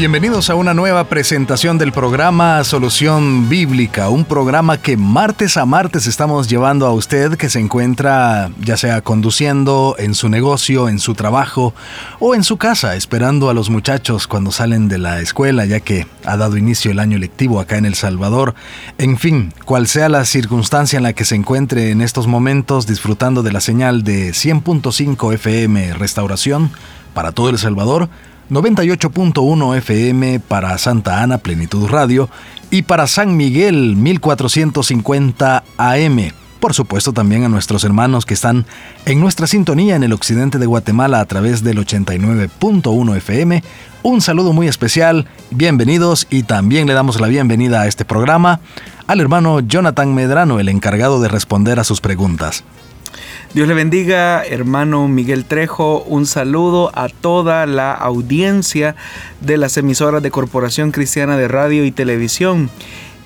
Bienvenidos a una nueva presentación del programa Solución Bíblica, un programa que martes a martes estamos llevando a usted que se encuentra ya sea conduciendo en su negocio, en su trabajo o en su casa, esperando a los muchachos cuando salen de la escuela, ya que ha dado inicio el año lectivo acá en El Salvador. En fin, cual sea la circunstancia en la que se encuentre en estos momentos disfrutando de la señal de 100.5 FM Restauración para todo El Salvador, 98.1 FM para Santa Ana Plenitud Radio y para San Miguel 1450 AM. Por supuesto también a nuestros hermanos que están en nuestra sintonía en el occidente de Guatemala a través del 89.1 FM. Un saludo muy especial, bienvenidos y también le damos la bienvenida a este programa al hermano Jonathan Medrano, el encargado de responder a sus preguntas. Dios le bendiga, hermano Miguel Trejo. Un saludo a toda la audiencia de las emisoras de Corporación Cristiana de Radio y Televisión.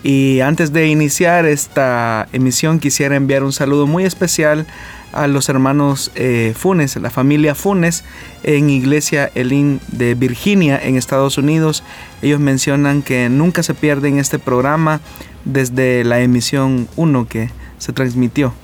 Y antes de iniciar esta emisión quisiera enviar un saludo muy especial a los hermanos eh, Funes, la familia Funes en Iglesia Elín de Virginia en Estados Unidos. Ellos mencionan que nunca se pierden este programa desde la emisión 1 que se transmitió.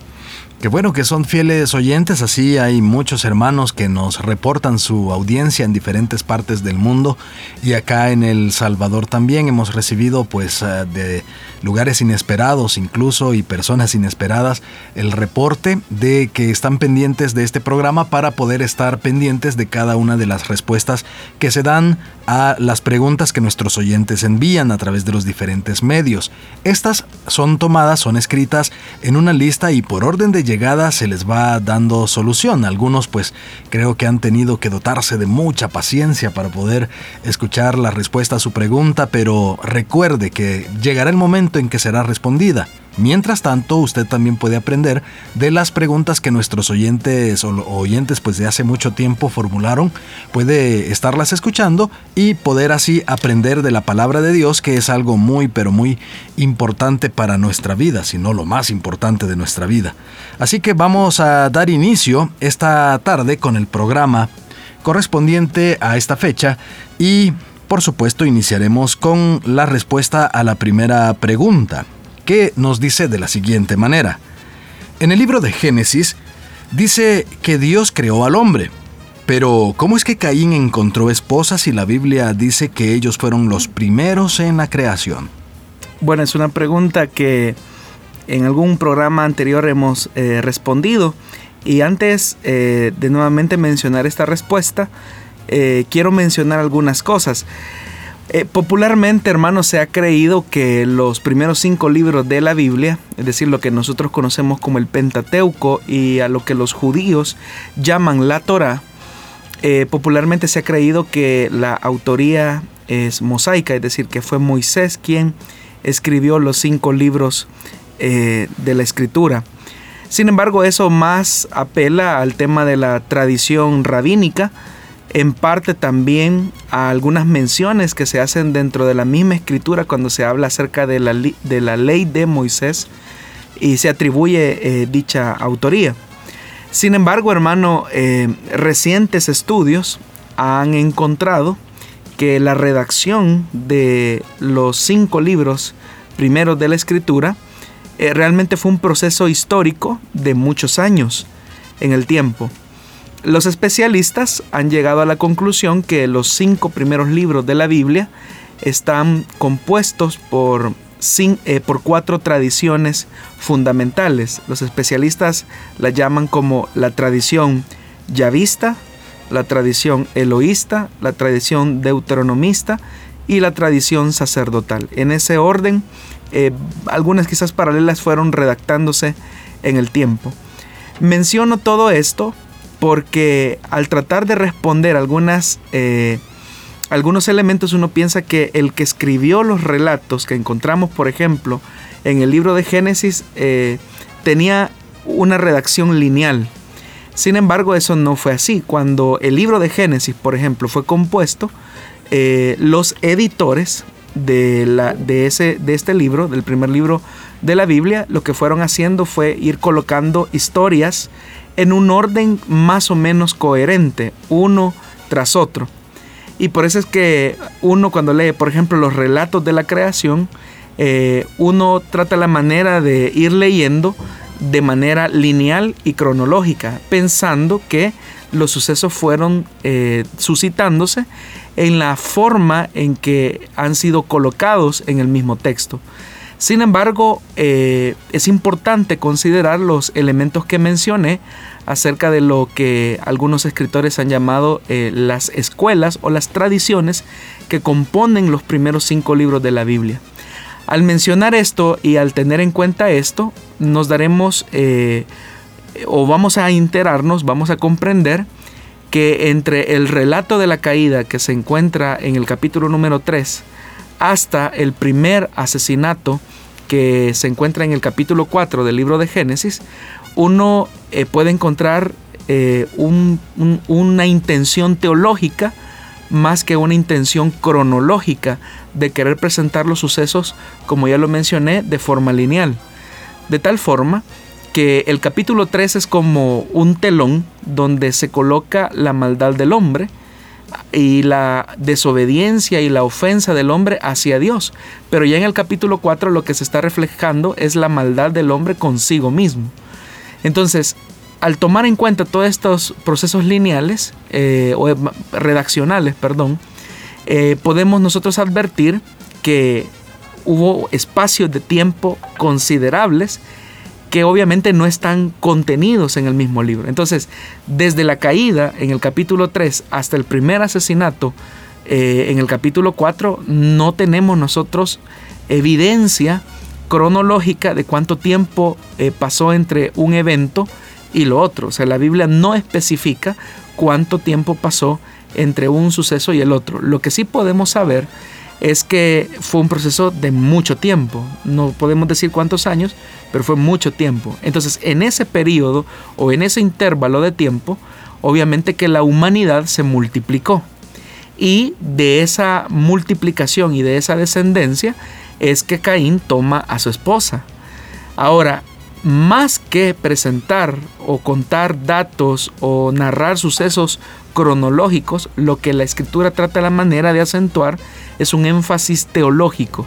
Qué bueno que son fieles oyentes, así hay muchos hermanos que nos reportan su audiencia en diferentes partes del mundo y acá en El Salvador también hemos recibido pues eh, de lugares inesperados incluso y personas inesperadas el reporte de que están pendientes de este programa para poder estar pendientes de cada una de las respuestas que se dan a las preguntas que nuestros oyentes envían a través de los diferentes medios. Estas son tomadas, son escritas en una lista y por orden de llegada se les va dando solución. Algunos pues creo que han tenido que dotarse de mucha paciencia para poder escuchar la respuesta a su pregunta, pero recuerde que llegará el momento en que será respondida. Mientras tanto, usted también puede aprender de las preguntas que nuestros oyentes o oyentes pues de hace mucho tiempo formularon, puede estarlas escuchando y poder así aprender de la palabra de Dios, que es algo muy pero muy importante para nuestra vida, si no lo más importante de nuestra vida. Así que vamos a dar inicio esta tarde con el programa correspondiente a esta fecha y por supuesto iniciaremos con la respuesta a la primera pregunta que nos dice de la siguiente manera. En el libro de Génesis dice que Dios creó al hombre, pero ¿cómo es que Caín encontró esposas y la Biblia dice que ellos fueron los primeros en la creación? Bueno, es una pregunta que en algún programa anterior hemos eh, respondido y antes eh, de nuevamente mencionar esta respuesta, eh, quiero mencionar algunas cosas. Eh, popularmente, hermanos, se ha creído que los primeros cinco libros de la Biblia, es decir, lo que nosotros conocemos como el Pentateuco y a lo que los judíos llaman la Torah, eh, popularmente se ha creído que la autoría es mosaica, es decir, que fue Moisés quien escribió los cinco libros eh, de la escritura. Sin embargo, eso más apela al tema de la tradición rabínica, en parte también a algunas menciones que se hacen dentro de la misma escritura cuando se habla acerca de la, ley de Moisés y se atribuye eh, dicha autoría. Sin embargo, hermano, eh, recientes estudios han encontrado que la redacción de los cinco libros primeros de la escritura eh, realmente fue un proceso histórico de muchos años en el tiempo. Los especialistas han llegado a la conclusión que los cinco primeros libros de la Biblia están compuestos por, eh, por cuatro tradiciones fundamentales. Los especialistas la llaman como la tradición yavista, la tradición eloísta, la tradición deuteronomista y la tradición sacerdotal. En ese orden, eh, algunas quizás paralelas fueron redactándose en el tiempo. Menciono todo esto porque al tratar de responder algunas, eh, algunos elementos uno piensa que el que escribió los relatos que encontramos, por ejemplo, en el libro de Génesis, eh, tenía una redacción lineal. Sin embargo, eso no fue así. Cuando el libro de Génesis, por ejemplo, fue compuesto, eh, los editores de, la, de, ese, de este libro, del primer libro de la Biblia, lo que fueron haciendo fue ir colocando historias en un orden más o menos coherente, uno tras otro. Y por eso es que uno cuando lee, por ejemplo, los relatos de la creación, eh, uno trata la manera de ir leyendo de manera lineal y cronológica, pensando que los sucesos fueron eh, suscitándose en la forma en que han sido colocados en el mismo texto. Sin embargo, eh, es importante considerar los elementos que mencioné acerca de lo que algunos escritores han llamado eh, las escuelas o las tradiciones que componen los primeros cinco libros de la Biblia. Al mencionar esto y al tener en cuenta esto, nos daremos eh, o vamos a enterarnos, vamos a comprender que entre el relato de la caída que se encuentra en el capítulo número 3 hasta el primer asesinato que se encuentra en el capítulo 4 del libro de Génesis, uno eh, puede encontrar eh, una intención teológica más que una intención cronológica de querer presentar los sucesos, como ya lo mencioné, de forma lineal. De tal forma que el capítulo 3 es como un telón donde se coloca la maldad del hombre, y la desobediencia y la ofensa del hombre hacia Dios. Pero ya en el capítulo 4 lo que se está reflejando es la maldad del hombre consigo mismo. Entonces, al tomar en cuenta todos estos procesos lineales, eh, o redaccionales, perdón, eh, podemos nosotros advertir que hubo espacios de tiempo considerables que obviamente no están contenidos en el mismo libro. Entonces, desde la caída en el capítulo 3 hasta el primer asesinato eh, en el capítulo 4, no tenemos nosotros evidencia cronológica de cuánto tiempo eh, pasó entre un evento y lo otro. O sea, la Biblia no especifica cuánto tiempo pasó entre un suceso y el otro. Lo que sí podemos saber es que fue un proceso de mucho tiempo. No podemos decir cuántos años, pero fue mucho tiempo. Entonces, en ese periodo o en ese intervalo de tiempo, obviamente que la humanidad se multiplicó. Y de esa multiplicación y de esa descendencia es que Caín toma a su esposa. Ahora, más que presentar o contar datos o narrar sucesos cronológicos, lo que la escritura trata la manera de acentuar es un énfasis teológico.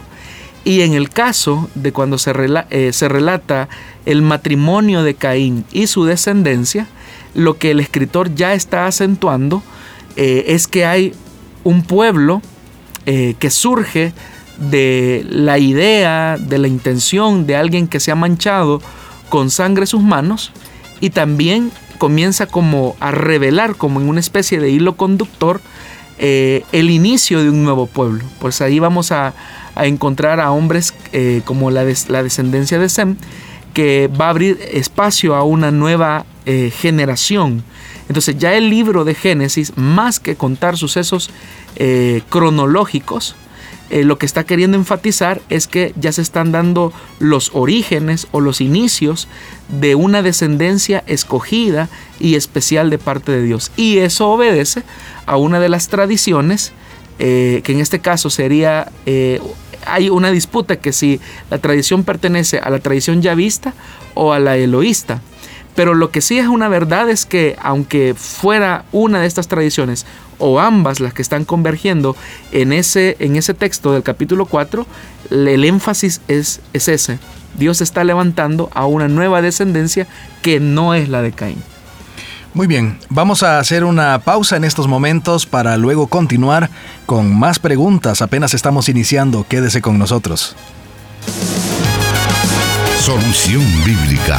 Y en el caso de cuando se, eh, se relata el matrimonio de Caín y su descendencia, lo que el escritor ya está acentuando eh, es que hay un pueblo eh, que surge de la idea, de la intención de alguien que se ha manchado con sangre sus manos y también comienza como a revelar como en una especie de hilo conductor eh, el inicio de un nuevo pueblo. Pues ahí vamos a, encontrar a hombres eh, como la, la, descendencia de Sem, que va a abrir espacio a una nueva eh, generación. Entonces ya el libro de Génesis, más que contar sucesos cronológicos, lo que está queriendo enfatizar es que ya se están dando los orígenes o los inicios de una descendencia escogida y especial de parte de Dios. Y eso obedece a una de las tradiciones, eh, que en este caso sería, eh, hay una disputa que si la tradición pertenece a la tradición yavista o a la eloísta. Pero lo que sí es una verdad es que aunque fuera una de estas tradiciones o ambas las que están convergiendo en ese, en ese texto del capítulo 4, el énfasis es, es ese. Dios está levantando a una nueva descendencia que no es la de Caín. Muy bien, vamos a hacer una pausa en estos momentos para luego continuar con más preguntas. Apenas estamos iniciando, quédese con nosotros. Solución Bíblica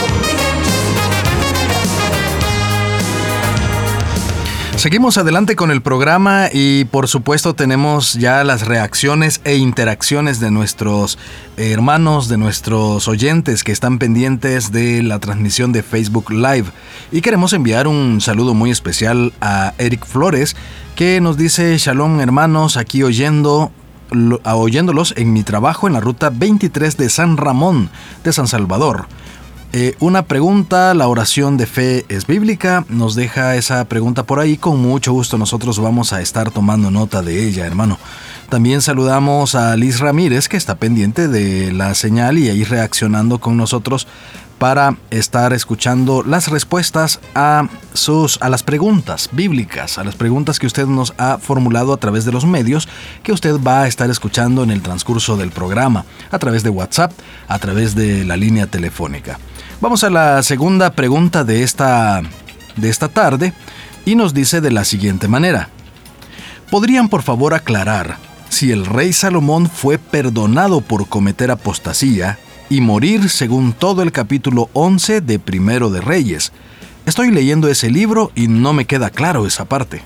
Seguimos adelante con el programa y por supuesto tenemos ya las reacciones e interacciones de nuestros hermanos, de nuestros oyentes que están pendientes de la transmisión de Facebook Live. Y queremos enviar un saludo muy especial a Eric Flores que nos dice, Shalom hermanos, aquí oyendo oyéndolos en mi trabajo en la ruta 23 de San Ramón de San Salvador. Eh, una pregunta, la oración de fe es bíblica, nos deja esa pregunta por ahí, con mucho gusto nosotros vamos a estar tomando nota de ella, hermano. También saludamos a Liz Ramírez, que está pendiente de la señal y ahí reaccionando con nosotros para estar escuchando las respuestas a sus a las preguntas bíblicas, a las preguntas que usted nos ha formulado a través de los medios que usted va a estar escuchando en el transcurso del programa, a través de WhatsApp, a través de la línea telefónica. Vamos a la segunda pregunta de esta de esta tarde y nos dice de la siguiente manera: ¿Podrían por favor aclarar si el rey Salomón fue perdonado por cometer apostasía y morir según todo el capítulo 11 de Primero de Reyes. Estoy leyendo ese libro y no me queda claro esa parte.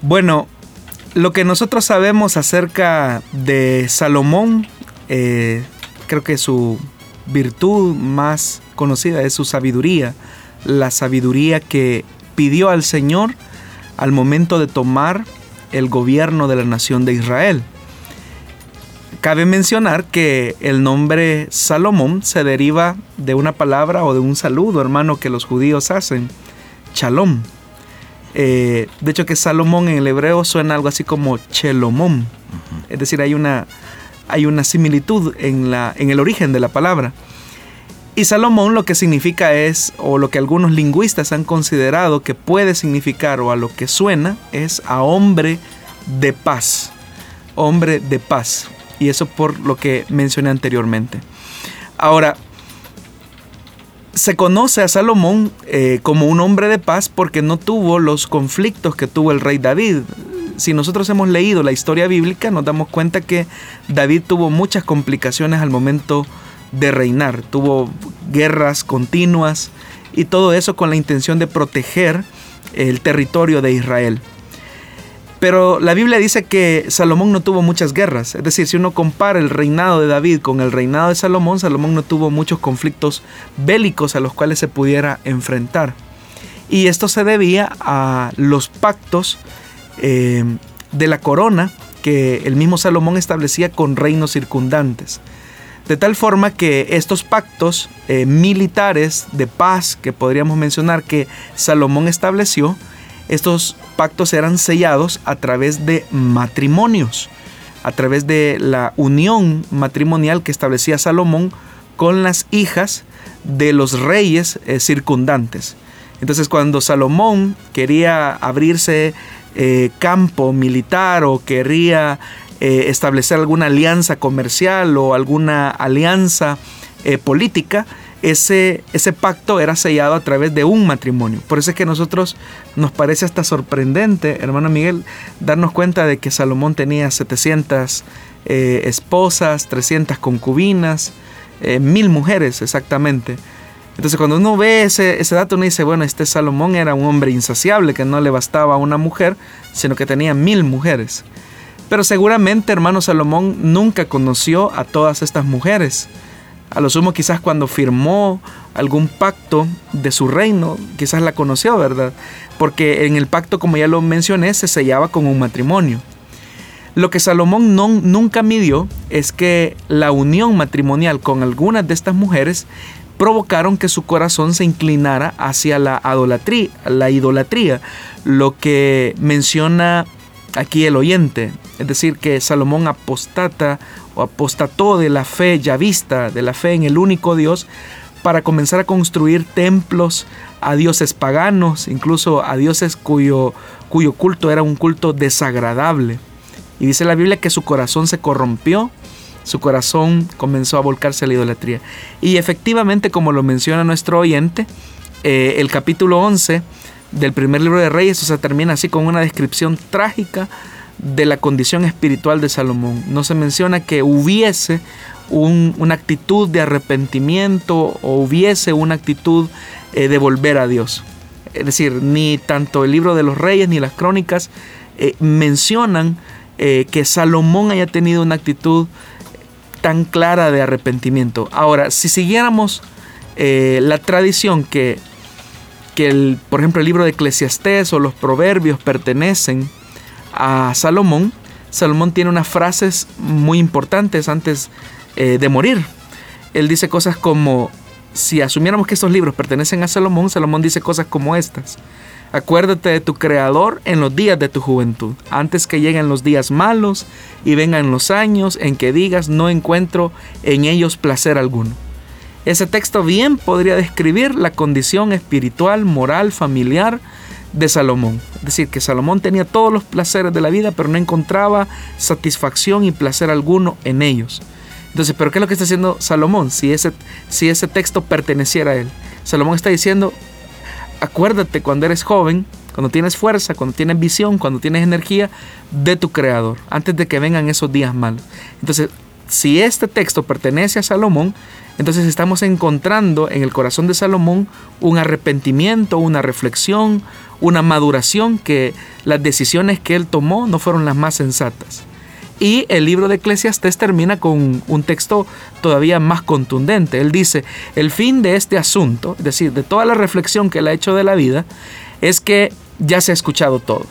Bueno, lo que nosotros sabemos acerca de Salomón, eh, creo que su virtud más conocida es su sabiduría, la sabiduría que pidió al Señor al momento de tomar el gobierno de la nación de Israel. Cabe mencionar que el nombre Salomón se deriva de una palabra o de un saludo, hermano, que los judíos hacen, Shalom. Eh, de hecho que Salomón en el hebreo suena algo así como Chelomón. Es decir, hay una, hay una similitud en, la, en el origen de la palabra. Y Salomón lo que significa es, o lo que algunos lingüistas han considerado que puede significar o a lo que suena, es a hombre de paz. Hombre de paz. Y eso por lo que mencioné anteriormente. Ahora, se conoce a Salomón eh, como un hombre de paz porque no tuvo los conflictos que tuvo el rey David. Si nosotros hemos leído la historia bíblica, nos damos cuenta que David tuvo muchas complicaciones al momento de reinar. Tuvo guerras continuas y todo eso con la intención de proteger el territorio de Israel. Pero la Biblia dice que Salomón no tuvo muchas guerras. Es decir, si uno compara el reinado de David con el reinado de Salomón, Salomón no tuvo muchos conflictos bélicos a los cuales se pudiera enfrentar. Y esto se debía a los pactos eh, de la corona que el mismo Salomón establecía con reinos circundantes. De tal forma que estos pactos eh, militares de paz que podríamos mencionar que Salomón estableció, estos pactos eran sellados a través de matrimonios, a través de la unión matrimonial que establecía Salomón con las hijas de los reyes eh, circundantes. Entonces cuando Salomón quería abrirse eh, campo militar o quería eh, establecer alguna alianza comercial o alguna alianza política, ese, ese pacto era sellado a través de un matrimonio. Por eso es que nosotros nos parece hasta sorprendente, hermano Miguel, darnos cuenta de que Salomón tenía 700 eh, esposas, 300 concubinas, eh, mil mujeres exactamente. Entonces cuando uno ve ese, ese dato uno dice, bueno, este Salomón era un hombre insaciable, que no le bastaba una mujer, sino que tenía mil mujeres. Pero seguramente, hermano Salomón, nunca conoció a todas estas mujeres. A lo sumo quizás cuando firmó algún pacto de su reino, quizás la conoció, ¿verdad? Porque en el pacto, como ya lo mencioné, se sellaba con un matrimonio. Lo que Salomón no, nunca midió es que la unión matrimonial con algunas de estas mujeres provocaron que su corazón se inclinara hacia la idolatría, la idolatría, lo que menciona aquí el oyente, es decir, que Salomón apostata o apostató de la fe ya vista, de la fe en el único Dios, para comenzar a construir templos a dioses paganos, incluso a dioses cuyo, cuyo culto era un culto desagradable. Y dice la Biblia que su corazón se corrompió, su corazón comenzó a volcarse a la idolatría. Y efectivamente, como lo menciona nuestro oyente, eh, el capítulo 11 del primer libro de Reyes, o sea, termina así con una descripción trágica de la condición espiritual de Salomón. No se menciona que hubiese una actitud de arrepentimiento o hubiese una actitud eh, de volver a Dios. Es decir, ni tanto el libro de los reyes ni las crónicas eh, mencionan eh, que Salomón haya tenido una actitud tan clara de arrepentimiento. Ahora, si siguiéramos la tradición que, que el, por ejemplo, el libro de Eclesiastés o los proverbios pertenecen a Salomón, Salomón tiene unas frases muy importantes antes eh, de morir. Él dice cosas como, si asumiéramos que estos libros pertenecen a Salomón, Salomón dice cosas como estas. Acuérdate de tu Creador en los días de tu juventud, antes que lleguen los días malos y vengan los años en que digas no encuentro en ellos placer alguno. Ese texto bien podría describir la condición espiritual, moral, familiar de Salomón. Es decir, que Salomón tenía todos los placeres de la vida, pero no encontraba satisfacción y placer alguno en ellos. Entonces, ¿pero qué es lo que está haciendo Salomón si ese, si ese texto perteneciera a él? Salomón está diciendo, acuérdate cuando eres joven, cuando tienes fuerza, cuando tienes visión, cuando tienes energía de tu creador, antes de que vengan esos días malos. Entonces, si este texto pertenece a Salomón, entonces estamos encontrando en el corazón de Salomón un arrepentimiento, una reflexión, una maduración que las decisiones que él tomó no fueron las más sensatas. Y el libro de Eclesiastés termina con un texto todavía más contundente. Él dice, el fin de este asunto, es decir, de toda la reflexión que él ha hecho de la vida, es que ya se ha escuchado todo.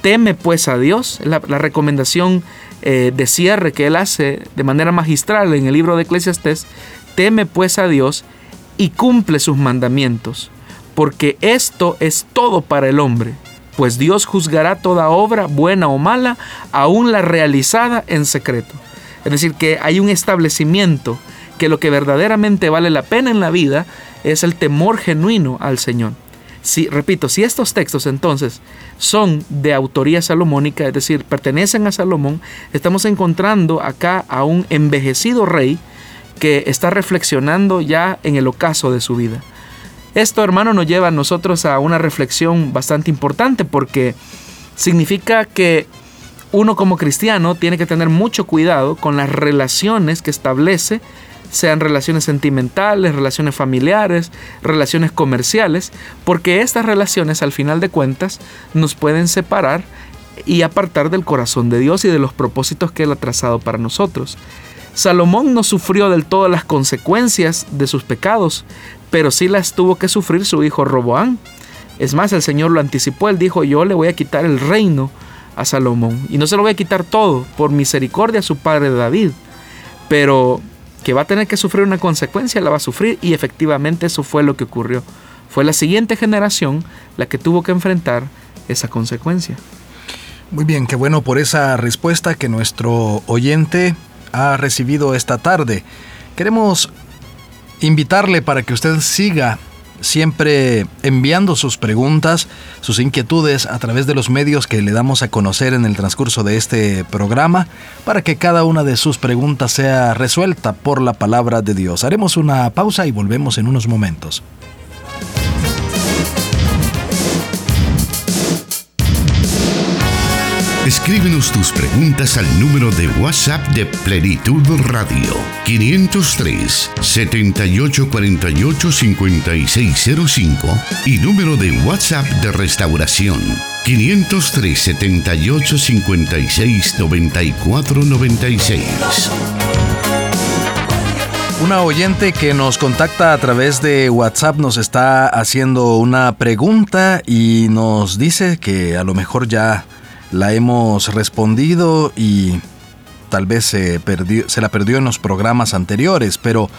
Teme pues a Dios, la, recomendación eh, de cierre que él hace de manera magistral en el libro de Eclesiastés, teme pues a Dios y cumple sus mandamientos, porque esto es todo para el hombre pues Dios juzgará toda obra, buena o mala, aún la realizada en secreto. Es decir, que hay un establecimiento que lo que verdaderamente vale la pena en la vida es el temor genuino al Señor. Si, repito, si estos textos entonces son de autoría salomónica, es decir, pertenecen a Salomón, estamos encontrando acá a un envejecido rey que está reflexionando ya en el ocaso de su vida. Esto, hermano, nos lleva a nosotros a una reflexión bastante importante porque significa que uno como cristiano tiene que tener mucho cuidado con las relaciones que establece, sean relaciones sentimentales, relaciones familiares, relaciones comerciales, porque estas relaciones al final de cuentas nos pueden separar y apartar del corazón de Dios y de los propósitos que Él ha trazado para nosotros. Salomón no sufrió del todo las consecuencias de sus pecados, pero sí las tuvo que sufrir su hijo Roboán. Es más, el Señor lo anticipó, él dijo, yo le voy a quitar el reino a Salomón, y no se lo voy a quitar todo, por misericordia a su padre David, pero que va a tener que sufrir una consecuencia, la va a sufrir, y efectivamente eso fue lo que ocurrió. Fue la siguiente generación la que tuvo que enfrentar esa consecuencia. Muy bien, qué bueno por esa respuesta que nuestro oyente ha recibido esta tarde. Queremos invitarle para que usted siga siempre enviando sus preguntas, sus inquietudes a través de los medios que le damos a conocer en el transcurso de este programa, para que cada una de sus preguntas sea resuelta por la palabra de Dios. Haremos una pausa y volvemos en unos momentos. Escríbenos tus preguntas al número de WhatsApp de Plenitud Radio 503 7848 5605 y número de WhatsApp de Restauración 503 78 56 94 96. Una oyente que nos contacta a través de WhatsApp nos está haciendo una pregunta y nos dice que a lo mejor ya la hemos respondido y tal vez se, perdió, se la perdió en los programas anteriores, pero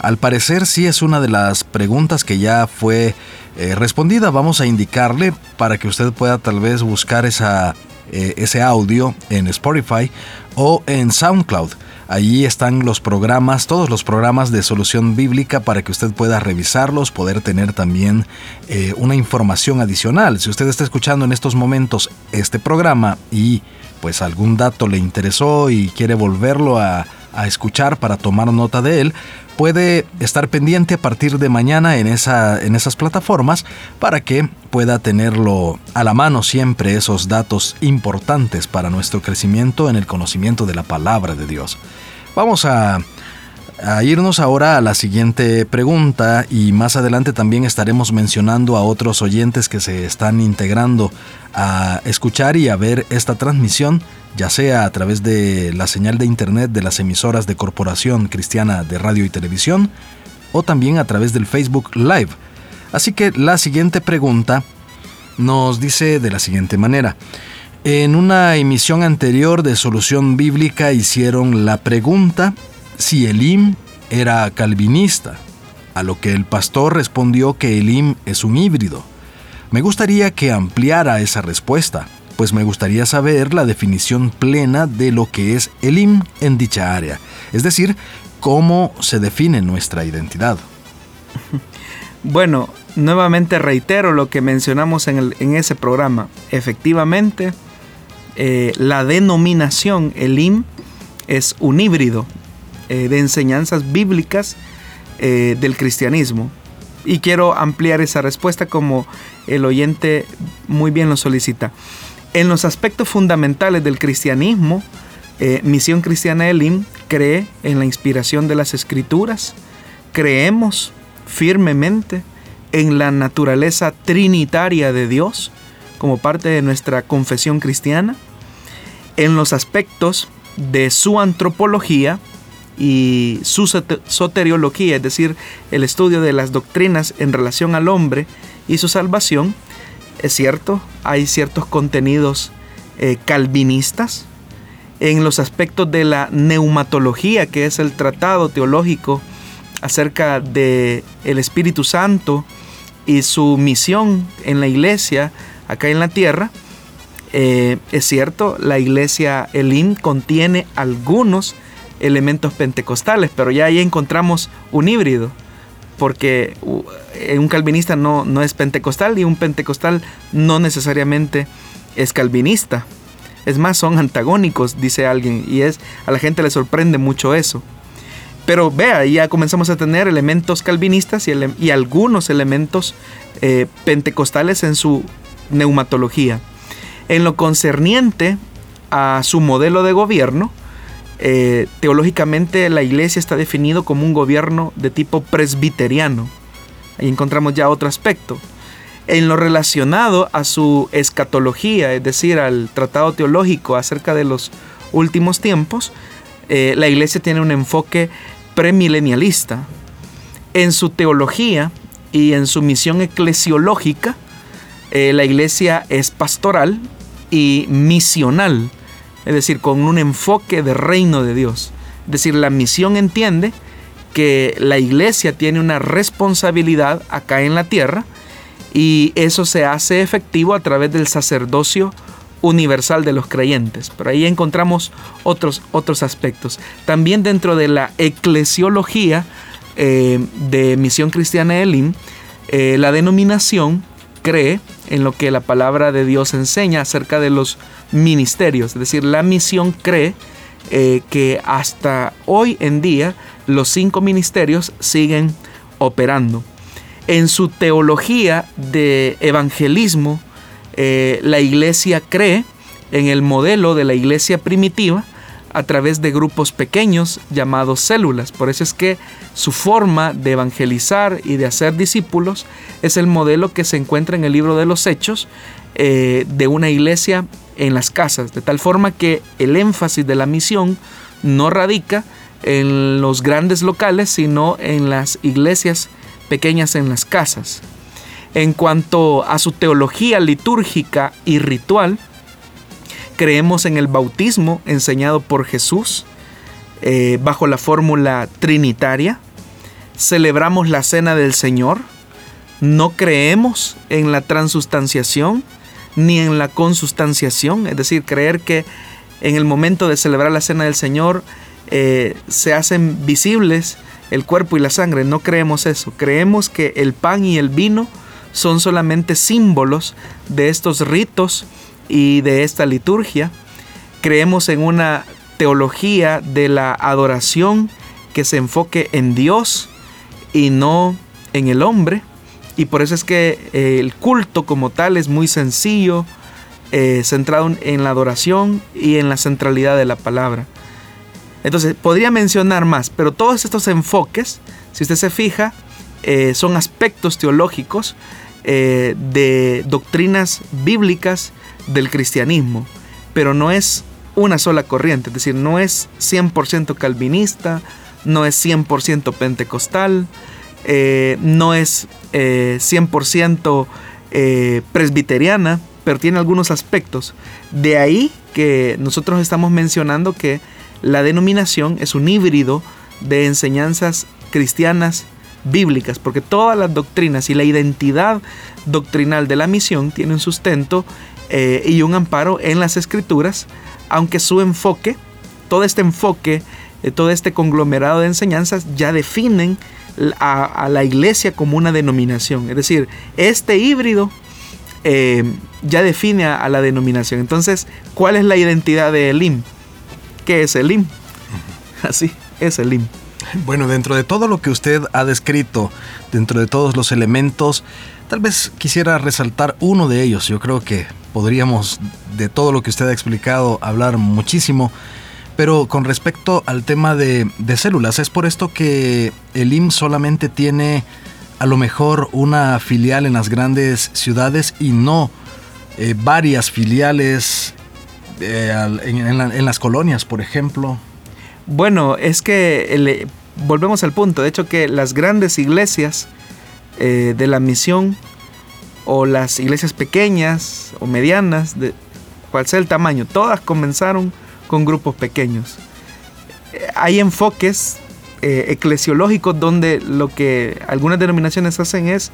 al parecer sí es una de las preguntas que ya fue eh, respondida. Vamos a indicarle para que usted pueda tal vez buscar esa, eh, ese audio en Spotify o en SoundCloud. Allí están los programas, todos los programas de solución bíblica para que usted pueda revisarlos, poder tener también eh, una información adicional. Si usted está escuchando en estos momentos este programa y pues algún dato le interesó y quiere volverlo a, a escuchar para tomar nota de él, puede estar pendiente a partir de mañana en, esa, en esas plataformas para que pueda tenerlo a la mano siempre esos datos importantes para nuestro crecimiento en el conocimiento de la palabra de Dios. Vamos a a irnos ahora a la siguiente pregunta y más adelante también estaremos mencionando a otros oyentes que se están integrando a escuchar y a ver esta transmisión, ya sea a través de la señal de internet de las emisoras de Corporación Cristiana de Radio y Televisión o también a través del Facebook Live. Así que la siguiente pregunta nos dice de la siguiente manera. En una emisión anterior de Solución Bíblica hicieron la pregunta si Elim era calvinista, a lo que el pastor respondió que Elim es un híbrido. Me gustaría que ampliara esa respuesta, pues me gustaría saber la definición plena de lo que es Elim en dicha área, es decir, cómo se define nuestra identidad. Bueno, nuevamente reitero lo que mencionamos en, ese programa. Efectivamente, eh, la denominación Elim es un híbrido eh, de enseñanzas bíblicas eh, del cristianismo. Y quiero ampliar esa respuesta como el oyente muy bien lo solicita. En los aspectos fundamentales del cristianismo, Misión Cristiana Elim cree en la inspiración de las escrituras, creemos firmemente en la naturaleza trinitaria de Dios como parte de nuestra confesión cristiana, en los aspectos de su antropología y su soteriología, es decir, el estudio de las doctrinas en relación al hombre y su salvación, es cierto, hay ciertos contenidos eh, calvinistas, en los aspectos de la neumatología, que es el tratado teológico acerca de el Espíritu Santo y su misión en la iglesia acá en la tierra, eh, es cierto, la iglesia Elim contiene algunos elementos pentecostales, pero ya ahí encontramos un híbrido, porque un calvinista no, no es pentecostal y un pentecostal no necesariamente es calvinista. Es más, son antagónicos, dice alguien, y es a la gente le sorprende mucho eso. Pero vea, ya comenzamos a tener elementos calvinistas y, algunos elementos eh, pentecostales en su neumatología. En lo concerniente a su modelo de gobierno, eh, teológicamente la iglesia está definido como un gobierno de tipo presbiteriano. Ahí encontramos ya otro aspecto. En lo relacionado a su escatología, es decir, al tratado teológico acerca de los últimos tiempos, eh, la iglesia tiene un enfoque premilenialista. En su teología y en su misión eclesiológica, eh, la iglesia es pastoral y misional, es decir, con un enfoque de reino de Dios. Es decir, la misión entiende que la iglesia tiene una responsabilidad acá en la tierra y eso se hace efectivo a través del sacerdocio universal de los creyentes. Pero ahí encontramos otros, otros aspectos. También dentro de la eclesiología eh, de Misión Cristiana Elim, eh, la denominación cree en lo que la palabra de Dios enseña acerca de los ministerios. Es decir, la misión cree eh, que hasta hoy en día los cinco ministerios siguen operando. En su teología de evangelismo, eh, la iglesia cree en el modelo de la iglesia primitiva a través de grupos pequeños llamados células. Por eso es que su forma de evangelizar y de hacer discípulos es el modelo que se encuentra en el libro de los Hechos eh, de una iglesia en las casas, de tal forma que el énfasis de la misión no radica en los grandes locales, sino en las iglesias pequeñas en las casas. En cuanto a su teología litúrgica y ritual, creemos en el bautismo enseñado por Jesús eh, bajo la fórmula trinitaria. Celebramos la cena del Señor. No creemos en la transustanciación ni en la consustanciación, es decir, creer que en el momento de celebrar la cena del Señor eh, se hacen visibles el cuerpo y la sangre. No creemos eso. Creemos que el pan y el vino son solamente símbolos de estos ritos y de esta liturgia. Creemos en una teología de la adoración que se enfoque en Dios y no en el hombre. Y por eso es que eh, el culto como tal es muy sencillo, eh, centrado en la adoración y en la centralidad de la palabra. Entonces, podría mencionar más, pero todos estos enfoques, si usted se fija, eh, son aspectos teológicos de doctrinas bíblicas del cristianismo, pero no es una sola corriente, es decir, no es 100% calvinista, no es 100% pentecostal, eh, no es 100% presbiteriana, pero tiene algunos aspectos. De ahí que nosotros estamos mencionando que la denominación es un híbrido de enseñanzas cristianas bíblicas, porque todas las doctrinas y la identidad doctrinal de la misión tiene un sustento eh, y un amparo en las escrituras, aunque su enfoque, todo este enfoque, eh, todo este conglomerado de enseñanzas ya definen a, la iglesia como una denominación. Es decir, este híbrido eh, ya define a, la denominación. Entonces, ¿cuál es la identidad de Elim? ¿Qué es Elim? Así, es Elim. Bueno, dentro de todo lo que usted ha descrito, dentro de todos los elementos, tal vez quisiera resaltar uno de ellos. Yo creo que podríamos, de todo lo que usted ha explicado, hablar muchísimo. Pero con respecto al tema de, células, es por esto que el IM solamente tiene a lo mejor una filial en las grandes ciudades y no eh, varias filiales eh, en, las colonias, por ejemplo. Bueno, es que volvemos al punto, de hecho que las grandes iglesias eh, de la misión o las iglesias pequeñas o medianas, de cual sea el tamaño, todas comenzaron con grupos pequeños. Hay enfoques eh, eclesiológicos donde lo que algunas denominaciones hacen es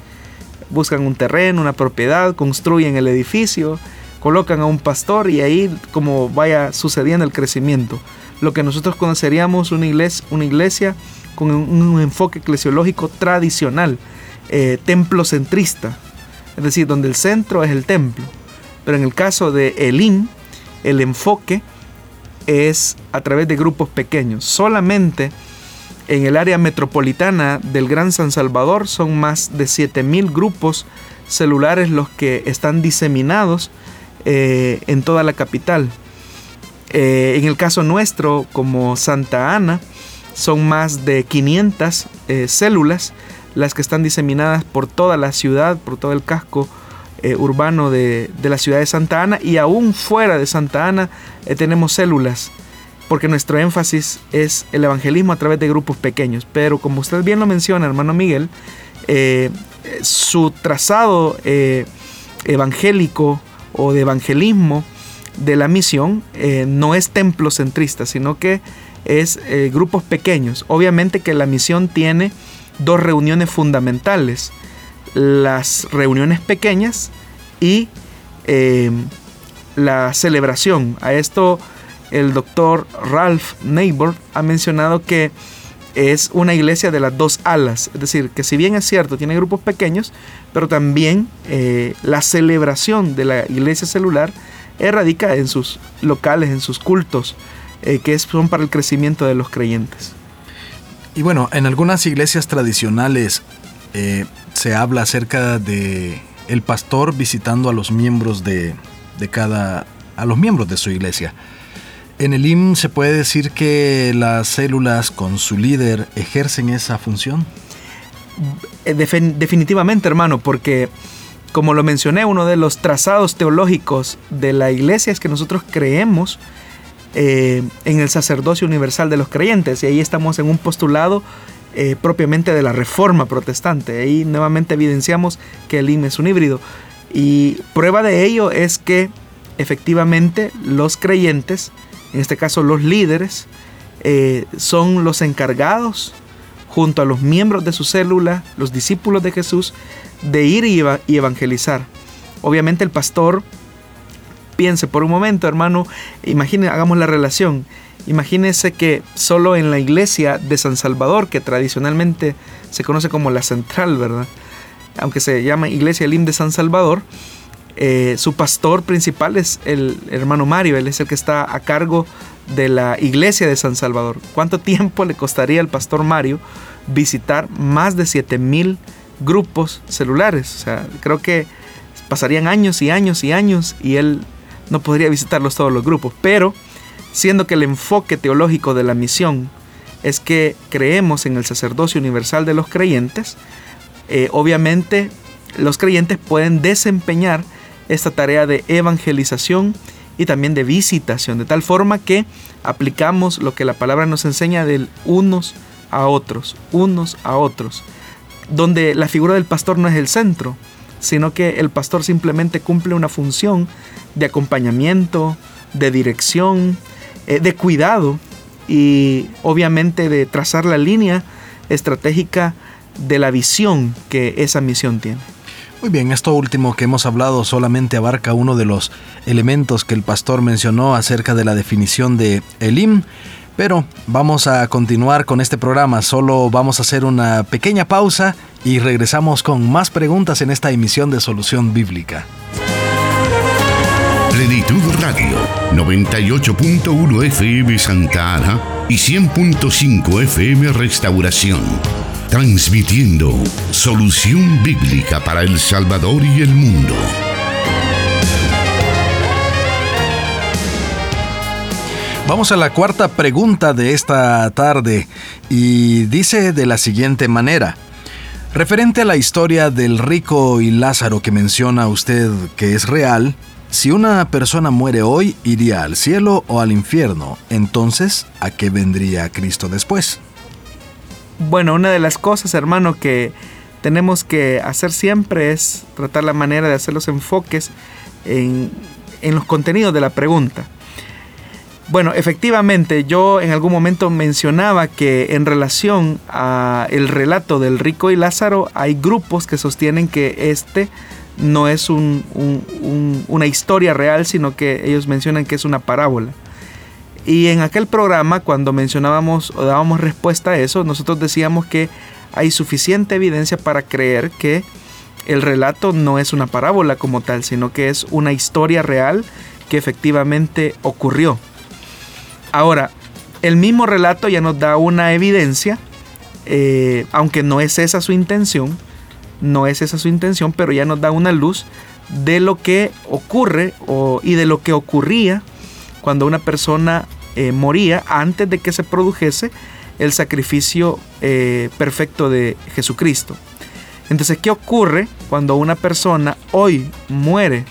buscan un terreno, una propiedad, construyen el edificio, colocan a un pastor y ahí como vaya sucediendo el crecimiento. Lo que nosotros conoceríamos una iglesia, una iglesia con un, enfoque eclesiológico tradicional, eh, templocentrista, es decir, donde el centro es el templo. Pero en el caso de Elim, el enfoque es a través de grupos pequeños. Solamente en el área metropolitana del Gran San Salvador son más de 7.000 grupos celulares los que están diseminados eh, en toda la capital. Eh, en el caso nuestro, como Santa Ana, son más de 500 eh, células las que están diseminadas por toda la ciudad, por todo el casco eh, urbano de, la ciudad de Santa Ana y aún fuera de Santa Ana tenemos células porque nuestro énfasis es el evangelismo a través de grupos pequeños. Pero como usted bien lo menciona, hermano Miguel, su trazado evangélico o de evangelismo de la misión no es templocentrista, sino que es grupos pequeños. Obviamente que la misión tiene dos reuniones fundamentales las reuniones pequeñas y eh, la celebración. A esto el doctor Ralph Neighbor ha mencionado que es una iglesia de las dos alas, es decir, que si bien es cierto, tiene grupos pequeños, pero también eh, la celebración de la iglesia celular radica en sus locales, en sus cultos, eh, que son para el crecimiento de los creyentes. Y bueno, en algunas iglesias tradicionales se habla acerca de el pastor visitando a los miembros de, cada a los miembros de su iglesia. En el IM se puede decir que las células con su líder ejercen esa función. Eh, definitivamente, hermano, porque como lo mencioné, uno de los trazados teológicos de la iglesia es que nosotros creemos eh, en el sacerdocio universal de los creyentes y ahí estamos en un postulado eh, propiamente de la reforma protestante. Ahí nuevamente evidenciamos que el IM es un híbrido. Y prueba de ello es que efectivamente los creyentes, en este caso los líderes, eh, son los encargados junto a los miembros de su célula, los discípulos de Jesús, de ir y evangelizar. Obviamente el pastor, piense por un momento, hermano, imagine, hagamos la relación. Imagínese que solo en la iglesia de San Salvador, que tradicionalmente se conoce como la central, ¿verdad? Aunque se llama Iglesia Lim de San Salvador, eh, su pastor principal es el hermano Mario, él es el que está a cargo de la iglesia de San Salvador. ¿Cuánto tiempo le costaría al pastor Mario visitar más de 7000 grupos celulares? O sea, creo que pasarían años y años y años y él no podría visitarlos todos los grupos, pero siendo que el enfoque teológico de la misión es que creemos en el sacerdocio universal de los creyentes, eh, obviamente los creyentes pueden desempeñar esta tarea de evangelización y también de visitación, de tal forma que aplicamos lo que la palabra nos enseña de unos a otros, unos a otros, donde la figura del pastor no es el centro, sino que el pastor simplemente cumple una función de acompañamiento, de dirección, eh, de cuidado y obviamente de trazar la línea estratégica de la visión que esa misión tiene. Muy bien, esto último que hemos hablado solamente abarca uno de los elementos que el pastor mencionó acerca de la definición de Elim, pero vamos a continuar con este programa, solo vamos a hacer una pequeña pausa y regresamos con más preguntas en esta emisión de Solución Bíblica. Plenitud Radio, 98.1 FM Santa Ana y 100.5 FM Restauración. Transmitiendo solución bíblica para El Salvador y el mundo. Vamos a la cuarta pregunta de esta tarde y dice de la siguiente manera. Referente a la historia del rico y Lázaro que menciona usted que es real, si una persona muere hoy, iría al cielo o al infierno. Entonces, ¿a qué vendría Cristo después? Bueno, una de las cosas, hermano, que tenemos que hacer siempre es tratar la manera de hacer los enfoques en, en los contenidos de la pregunta. Bueno, efectivamente, yo en algún momento mencionaba que en relación a el relato del rico y Lázaro hay grupos que sostienen que este no es una historia real, sino que ellos mencionan que es una parábola. Y en aquel programa, cuando mencionábamos o dábamos respuesta a eso, nosotros decíamos que hay suficiente evidencia para creer que el relato no es una parábola como tal, sino que es una historia real que efectivamente ocurrió. Ahora, el mismo relato ya nos da una evidencia, eh, aunque no es esa su intención, no es esa su intención, pero ya nos da una luz de lo que ocurre y de lo que ocurría cuando una persona eh, moría antes de que se produjese el sacrificio eh, perfecto de Jesucristo. Entonces, ¿qué ocurre cuando una persona hoy muere?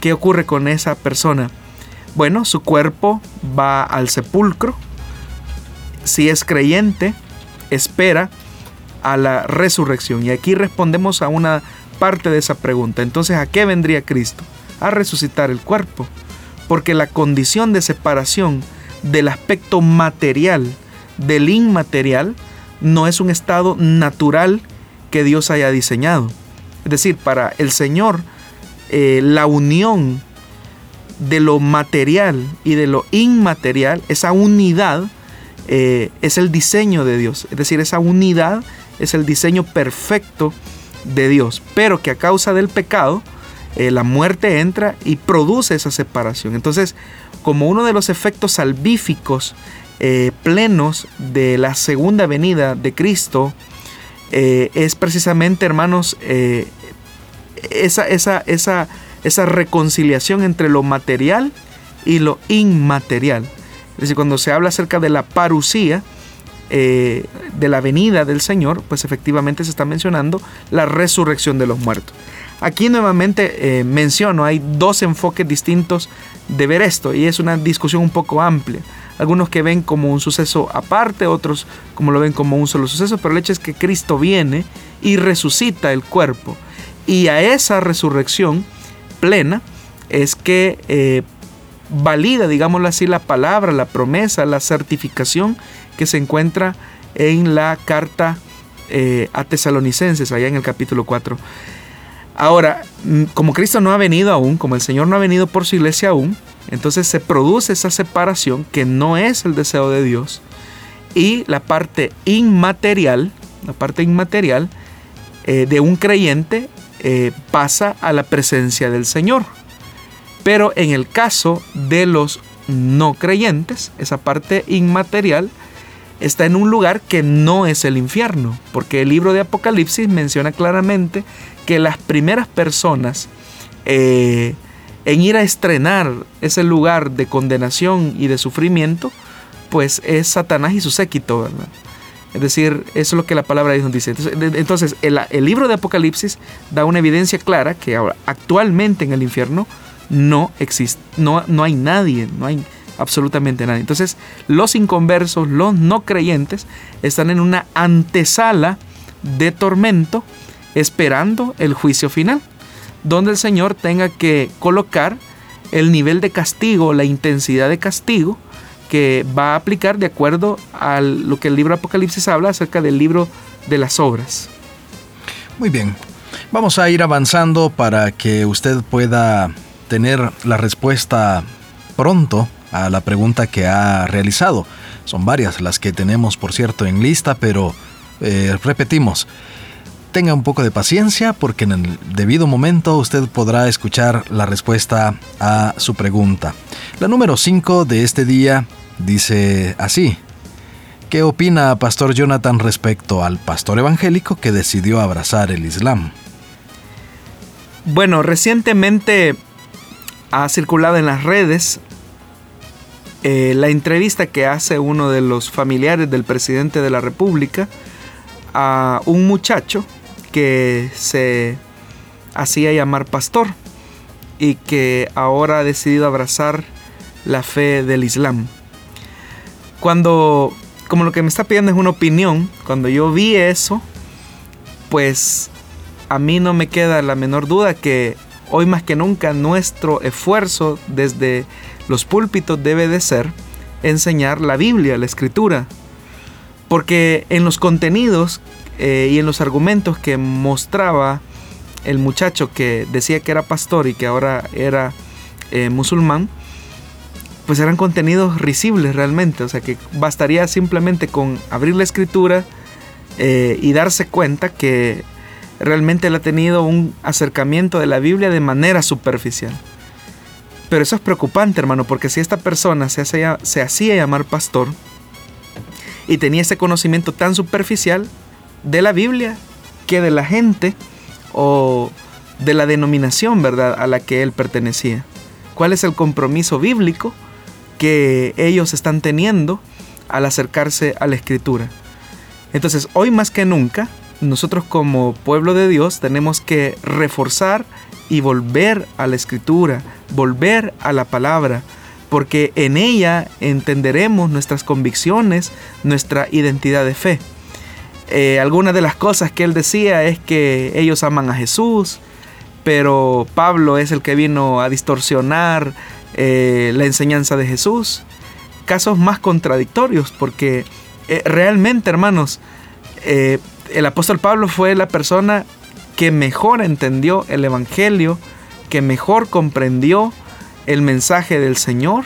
¿Qué ocurre con esa persona? Bueno, su cuerpo va al sepulcro. Si es creyente, espera a la resurrección. Y aquí respondemos a una parte de esa pregunta. Entonces, ¿a qué vendría Cristo? A resucitar el cuerpo. Porque la condición de separación del aspecto material del inmaterial no es un estado natural que Dios haya diseñado. Es decir, para el Señor, eh, la unión de lo material y de lo inmaterial, esa unidad, eh, es el diseño de Dios. Es decir, esa unidad es el diseño perfecto de Dios, pero que a causa del pecado, eh, la muerte entra y produce esa separación. Entonces, como uno de los efectos salvíficos eh, plenos de la segunda venida de Cristo, es precisamente, hermanos, esa, esa, esa, esa reconciliación entre lo material y lo inmaterial. Es decir, cuando se habla acerca de la parucía, eh, de la venida del Señor, pues efectivamente se está mencionando la resurrección de los muertos. Aquí nuevamente eh, menciono, hay dos enfoques distintos de ver esto y es una discusión un poco amplia. Algunos que ven como un suceso aparte, otros como lo ven como un solo suceso, pero el hecho es que Cristo viene y resucita el cuerpo. Y a esa resurrección plena es que eh, valida, digámoslo así, la palabra, la promesa, la certificación que se encuentra en la carta eh, a tesalonicenses, allá en el capítulo 4. Ahora, mm, como Cristo no ha venido aún, como el Señor no ha venido por su iglesia aún, entonces se produce esa separación que no es el deseo de Dios y la parte inmaterial, la parte inmaterial eh, de un creyente eh, pasa a la presencia del Señor. Pero en el caso de los no creyentes, esa parte inmaterial está en un lugar que no es el infierno, porque el libro de Apocalipsis menciona claramente que las primeras personas eh, en ir a estrenar ese lugar de condenación y de sufrimiento, pues es Satanás y su séquito, ¿verdad? Es decir, eso es lo que la palabra de Dios dice. Entonces, el, el, libro de Apocalipsis da una evidencia clara que ahora, actualmente en el infierno no existe, no, no hay nadie, no hay absolutamente nadie. Entonces, los inconversos, los no creyentes, están en una antesala de tormento esperando el juicio final, donde el Señor tenga que colocar el nivel de castigo, la intensidad de castigo que va a aplicar de acuerdo a lo que el libro Apocalipsis habla acerca del libro de las obras. Muy bien, vamos a ir avanzando para que usted pueda tener la respuesta pronto a la pregunta que ha realizado. Son varias las que tenemos, por cierto, en lista, pero eh, repetimos, tenga un poco de paciencia porque en el debido momento usted podrá escuchar la respuesta a su pregunta. La número 5 de este día dice así. ¿Qué opina Pastor Jonathan respecto al pastor evangélico que decidió abrazar el Islam? Bueno, recientemente ha circulado en las redes eh, la entrevista que hace uno de los familiares del presidente de la República a un muchacho que se hacía llamar pastor y que ahora ha decidido abrazar la fe del Islam. Cuando, como lo que me está pidiendo es una opinión, cuando yo vi eso, pues a mí no me queda la menor duda que hoy más que nunca nuestro esfuerzo desde los púlpitos debe de ser enseñar la Biblia, la escritura. Porque en los contenidos eh, y en los argumentos que mostraba el muchacho que decía que era pastor y que ahora era eh, musulmán, pues eran contenidos risibles realmente. O sea que bastaría simplemente con abrir la escritura eh, y darse cuenta que realmente él ha tenido un acercamiento de la Biblia de manera superficial. Pero eso es preocupante, hermano, porque si esta persona se, se hacía llamar pastor y tenía ese conocimiento tan superficial de la Biblia que de la gente o de la denominación, ¿verdad?, a la que él pertenecía. ¿Cuál es el compromiso bíblico que ellos están teniendo al acercarse a la escritura? Entonces, hoy más que nunca, nosotros como pueblo de Dios tenemos que reforzar y volver a la escritura, volver a la palabra, porque en ella entenderemos nuestras convicciones, nuestra identidad de fe. Eh, algunas de las cosas que él decía es que ellos aman a Jesús, pero Pablo es el que vino a distorsionar eh, la enseñanza de Jesús. Casos más contradictorios, porque eh, realmente, hermanos, el apóstol Pablo fue la persona que mejor entendió el Evangelio, que mejor comprendió el mensaje del Señor.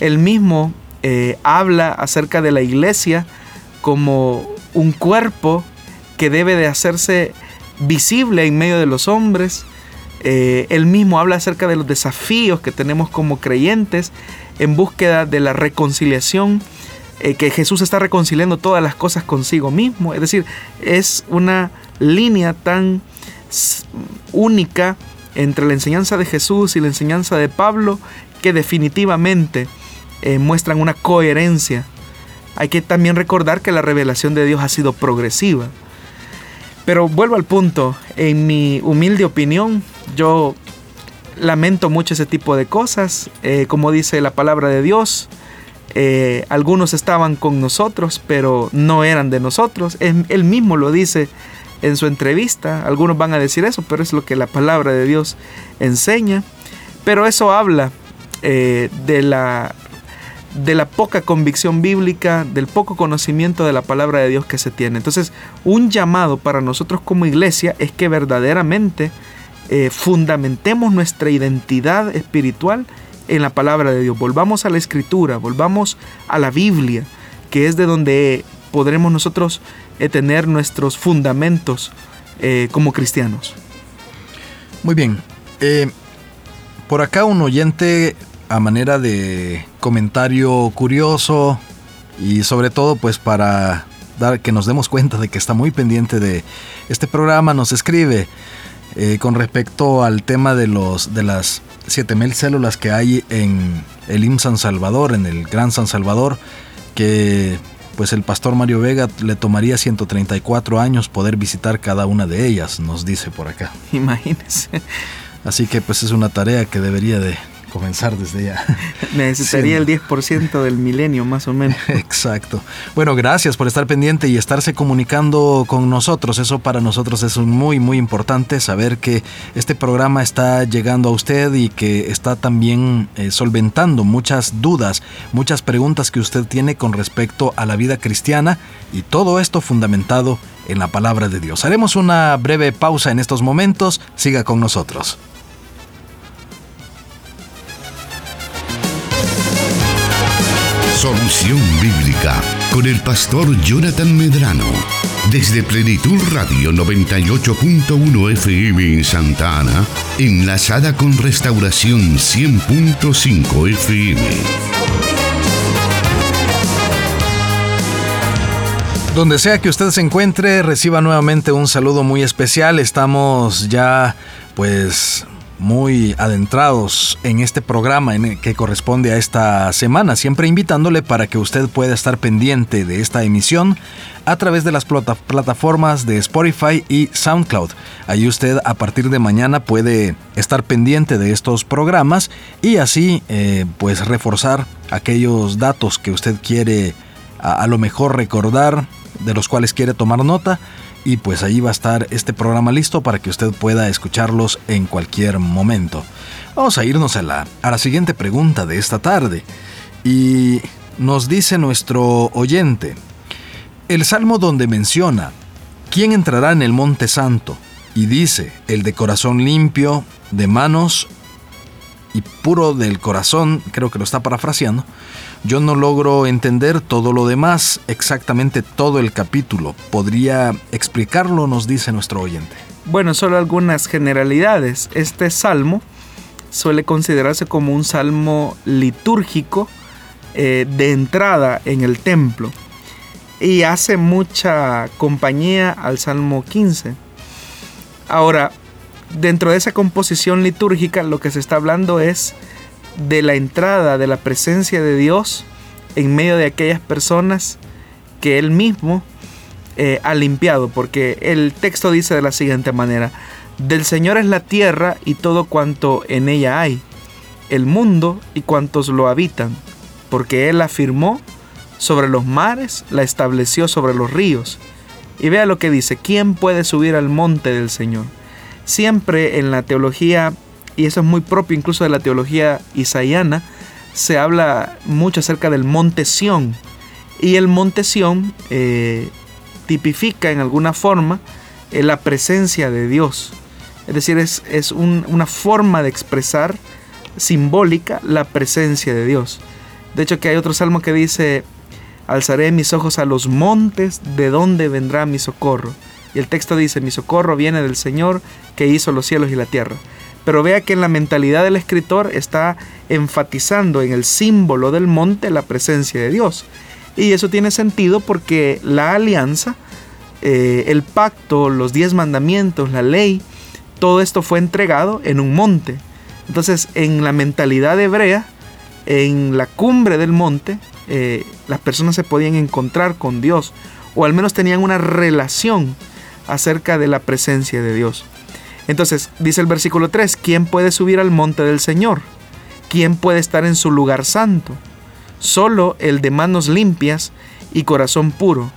Él mismo eh, habla acerca de la iglesia como un cuerpo que debe de hacerse visible en medio de los hombres. Eh, él mismo habla acerca de los desafíos que tenemos como creyentes en búsqueda de la reconciliación eh, que Jesús está reconciliando todas las cosas consigo mismo. Es decir, es una línea tan única entre la enseñanza de Jesús y la enseñanza de Pablo que definitivamente eh, muestran una coherencia. Hay que también recordar que la revelación de Dios ha sido progresiva. Pero vuelvo al punto, en mi humilde opinión, yo lamento mucho ese tipo de cosas, eh, como dice la palabra de Dios, eh, algunos estaban con nosotros, pero no eran de nosotros. Él, mismo lo dice en su entrevista. Algunos van a decir eso, pero es lo que la palabra de Dios enseña. Pero eso habla eh, de, la, de la poca convicción bíblica, del poco conocimiento de la palabra de Dios que se tiene. Entonces, un llamado para nosotros como iglesia es que verdaderamente eh, fundamentemos nuestra identidad espiritual en la palabra de Dios. Volvamos a la escritura, volvamos a la Biblia, que es de donde podremos nosotros eh, tener nuestros fundamentos eh, como cristianos. Muy bien. Por acá un oyente a manera de comentario curioso y sobre todo pues para dar que nos demos cuenta de que está muy pendiente de este programa nos escribe con respecto al tema de los de las 7000 células que hay en el IM San Salvador, en el Gran San Salvador, que pues el pastor Mario Vega le tomaría 134 años poder visitar cada una de ellas, nos dice por acá. Imagínese. Así que pues es una tarea que debería de comenzar desde ya. Necesitaría el 10% del milenio, más o menos. Exacto. Bueno, gracias por estar pendiente y estarse comunicando con nosotros. Eso para nosotros es muy, muy importante saber que este programa está llegando a usted y que está también eh, solventando muchas dudas, muchas preguntas que usted tiene con respecto a la vida cristiana y todo esto fundamentado en la palabra de Dios. Haremos una breve pausa en estos momentos. Siga con nosotros. Solución Bíblica con el pastor Jonathan Medrano. Desde Plenitud Radio 98.1 FM en Santa Ana, enlazada con Restauración 100.5 FM. Donde sea que usted se encuentre, reciba nuevamente un saludo muy especial. Estamos ya pues muy adentrados en este programa que corresponde a esta semana, siempre invitándole para que usted pueda estar pendiente de esta emisión a través de las plataformas de Spotify y SoundCloud. Ahí usted a partir de mañana puede estar pendiente de estos programas y así eh, pues reforzar aquellos datos que usted quiere a lo mejor recordar, de los cuales quiere tomar nota y pues ahí va a estar este programa listo para que usted pueda escucharlos en cualquier momento. Vamos a irnos a la, a la siguiente pregunta de esta tarde y nos dice nuestro oyente, el salmo donde menciona, ¿quién entrará en el monte santo? Y dice, el de corazón limpio, de manos y puro del corazón, creo que lo está parafraseando, yo no logro entender todo lo demás, exactamente todo el capítulo. ¿Podría explicarlo? Nos dice nuestro oyente. Bueno, solo algunas generalidades. Este salmo suele considerarse como un salmo litúrgico eh, de entrada en el templo y hace mucha compañía al Salmo 15. Ahora, dentro de esa composición litúrgica lo que se está hablando es de la entrada de la presencia de Dios en medio de aquellas personas que Él mismo eh, ha limpiado, porque el texto dice de la siguiente manera, del Señor es la tierra y todo cuanto en ella hay, el mundo y cuantos lo habitan, porque Él afirmó sobre los mares, la estableció sobre los ríos. Y vea lo que dice, ¿quién puede subir al monte del Señor? Siempre en la teología y eso es muy propio incluso de la teología isaiana, se habla mucho acerca del monte Sión. Y el monte Sión eh, tipifica en alguna forma eh, la presencia de Dios. Es decir, es, una forma de expresar simbólica la presencia de Dios. De hecho, que hay otro salmo que dice, alzaré mis ojos a los montes, de donde vendrá mi socorro. Y el texto dice, mi socorro viene del Señor que hizo los cielos y la tierra. Pero vea que en la mentalidad del escritor está enfatizando en el símbolo del monte la presencia de Dios. Y eso tiene sentido porque la alianza, eh, el pacto, los diez mandamientos, la ley, todo esto fue entregado en un monte. Entonces, en la mentalidad hebrea, en la cumbre del monte, eh, las personas se podían encontrar con Dios, o al menos tenían una relación acerca de la presencia de Dios. Entonces, dice el versículo 3, ¿quién puede subir al monte del Señor? ¿Quién puede estar en su lugar santo? Solo el de manos limpias y corazón puro,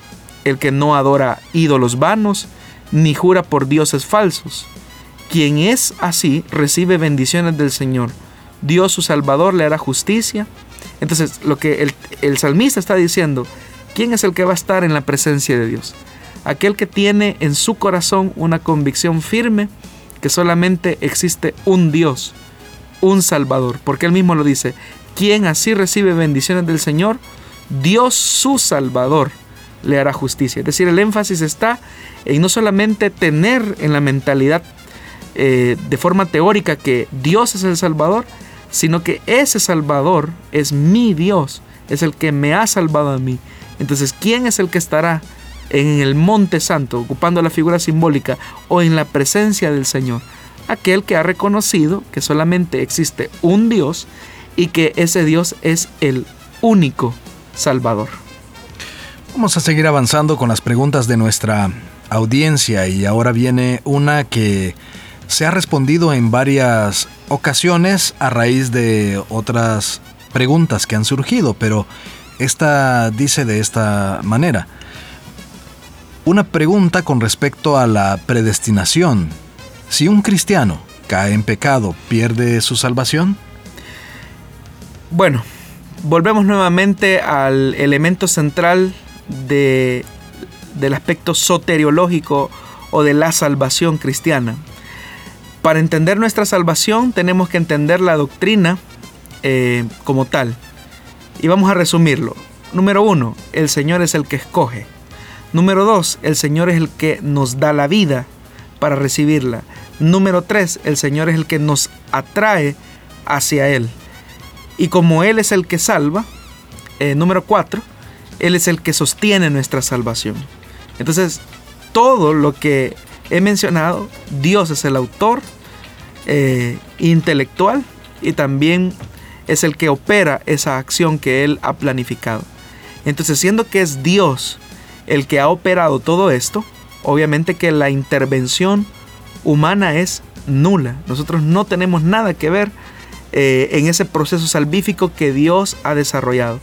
el que no adora ídolos vanos, ni jura por dioses falsos. Quien es así recibe bendiciones del Señor. Dios su Salvador le hará justicia. Entonces, lo que el, el salmista está diciendo, ¿quién es el que va a estar en la presencia de Dios? Aquel que tiene en su corazón una convicción firme que solamente existe un Dios, un Salvador, porque él mismo lo dice, quien así recibe bendiciones del Señor, Dios su Salvador le hará justicia. Es decir, el énfasis está en no solamente tener en la mentalidad eh, de forma teórica que Dios es el Salvador, sino que ese Salvador es mi Dios, es el que me ha salvado a mí. Entonces, ¿quién es el que estará en el monte santo, ocupando la figura simbólica, o en la presencia del Señor, aquel que ha reconocido que solamente existe un Dios y que ese Dios es el único Salvador. Vamos a seguir avanzando con las preguntas de nuestra audiencia y ahora viene una que se ha respondido en varias ocasiones a raíz de otras preguntas que han surgido, pero esta dice de esta manera. Una pregunta con respecto a la predestinación. Si un cristiano cae en pecado, ¿pierde su salvación? Bueno, volvemos nuevamente al elemento central de, del aspecto soteriológico o de la salvación cristiana. Para entender nuestra salvación tenemos que entender la doctrina eh, como tal. Y vamos a resumirlo. Número uno, el Señor es el que escoge. Número dos, el Señor es el que nos da la vida para recibirla. Número tres, el Señor es el que nos atrae hacia Él. Y como Él es el que salva, eh, número cuatro, Él es el que sostiene nuestra salvación. Entonces, todo lo que he mencionado, Dios es el autor eh, intelectual y también es el que opera esa acción que Él ha planificado. Entonces, siendo que es Dios el que ha operado todo esto, obviamente que la intervención humana es nula. Nosotros no tenemos nada que ver eh, en ese proceso salvífico que Dios ha desarrollado.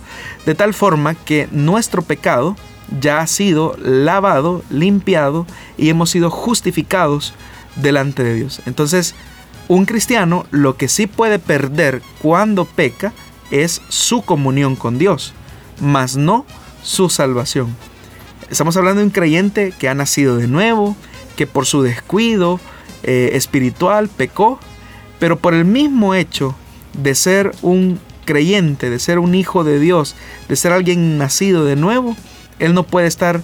De tal forma que nuestro pecado ya ha sido lavado, limpiado y hemos sido justificados delante de Dios. Entonces, un cristiano lo que sí puede perder cuando peca es su comunión con Dios, mas no su salvación. Estamos hablando de un creyente que ha nacido de nuevo, que por su descuido eh, espiritual pecó pero por el mismo hecho de ser un creyente, de ser un hijo de Dios, de ser alguien nacido de nuevo, él no puede estar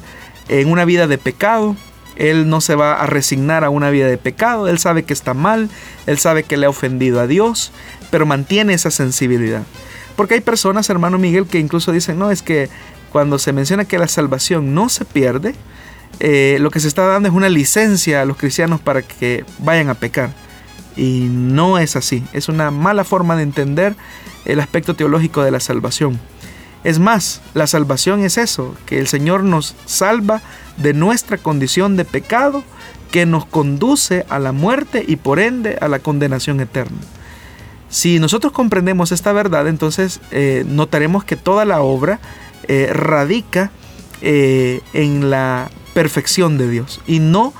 en una vida de pecado, él no se va a resignar a una vida de pecado, él sabe que está mal, él sabe que le ha ofendido a Dios, pero mantiene esa sensibilidad. Porque hay personas, hermano Miguel, que incluso dicen, no, es que cuando se menciona que la salvación no se pierde, eh, lo que se está dando es una licencia a los cristianos para que vayan a pecar. Y no es así. Es una mala forma de entender el aspecto teológico de la salvación. Es más, la salvación es eso, que el Señor nos salva de nuestra condición de pecado que nos conduce a la muerte y por ende a la condenación eterna. Si nosotros comprendemos esta verdad, entonces eh, notaremos que toda la obra eh, radica eh, en la perfección de Dios y no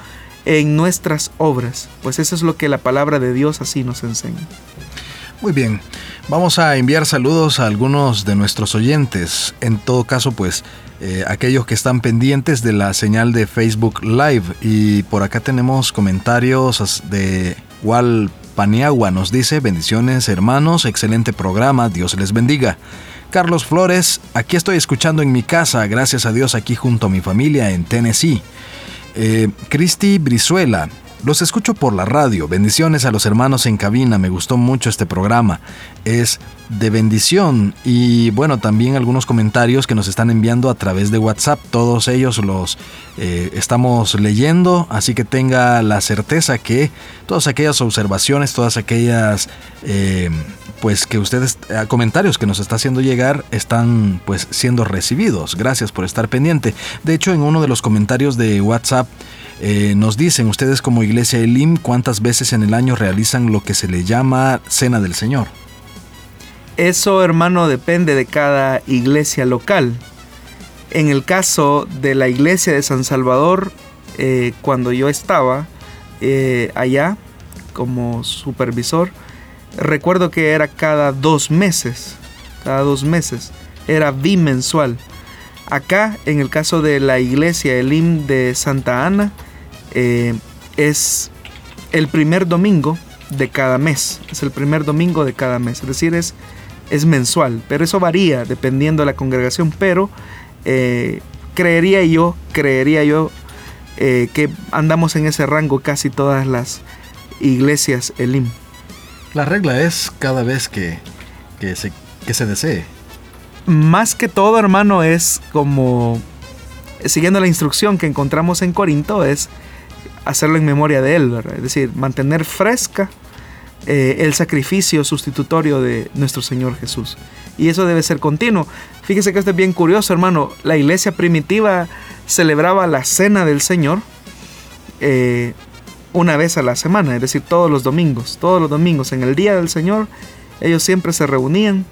en nuestras obras, pues eso es lo que la palabra de Dios así nos enseña. Muy bien, vamos a enviar saludos a algunos de nuestros oyentes, en todo caso pues eh, aquellos que están pendientes de la señal de Facebook Live. Y por acá tenemos comentarios de Wal Paniagua, nos dice bendiciones hermanos, excelente programa, Dios les bendiga. Carlos Flores, aquí estoy escuchando en mi casa, gracias a Dios aquí junto a mi familia en Tennessee. Eh, Cristi Brizuela, los escucho por la radio. Bendiciones a los hermanos en cabina. Me gustó mucho este programa. Es de bendición. Y bueno, también algunos comentarios que nos están enviando a través de WhatsApp. Todos ellos los eh, estamos leyendo. Así que tenga la certeza que todas aquellas observaciones, todas aquellas eh, pues que ustedes eh, comentarios que nos está haciendo llegar están pues siendo recibidos. Gracias por estar pendiente. De hecho, en uno de los comentarios de WhatsApp eh, nos dicen ustedes como Iglesia Elim cuántas veces en el año realizan lo que se le llama Cena del Señor. Eso, hermano, depende de cada iglesia local. En el caso de la iglesia de San Salvador, eh, cuando yo estaba allá como supervisor, recuerdo que era cada dos meses, cada dos meses, era bimensual. Acá, en el caso de la iglesia Elim de Santa Ana, eh, es el primer domingo de cada mes. Es el primer domingo de cada mes. Es decir, es, es mensual. Pero eso varía dependiendo de la congregación. Pero eh, creería yo, creería yo eh, que andamos en ese rango casi todas las iglesias Elim. La regla es cada vez que, que, se, que se desee. Más que todo, hermano, es como siguiendo la instrucción que encontramos en Corinto, es hacerlo en memoria de Él, es decir, mantener fresca eh, el sacrificio sustitutorio de nuestro Señor Jesús. Y eso debe ser continuo. Fíjese que esto es bien curioso, hermano. La iglesia primitiva celebraba la cena del Señor eh, una vez a la semana, es decir, todos los domingos, todos los domingos, en el día del Señor, ellos siempre se reunían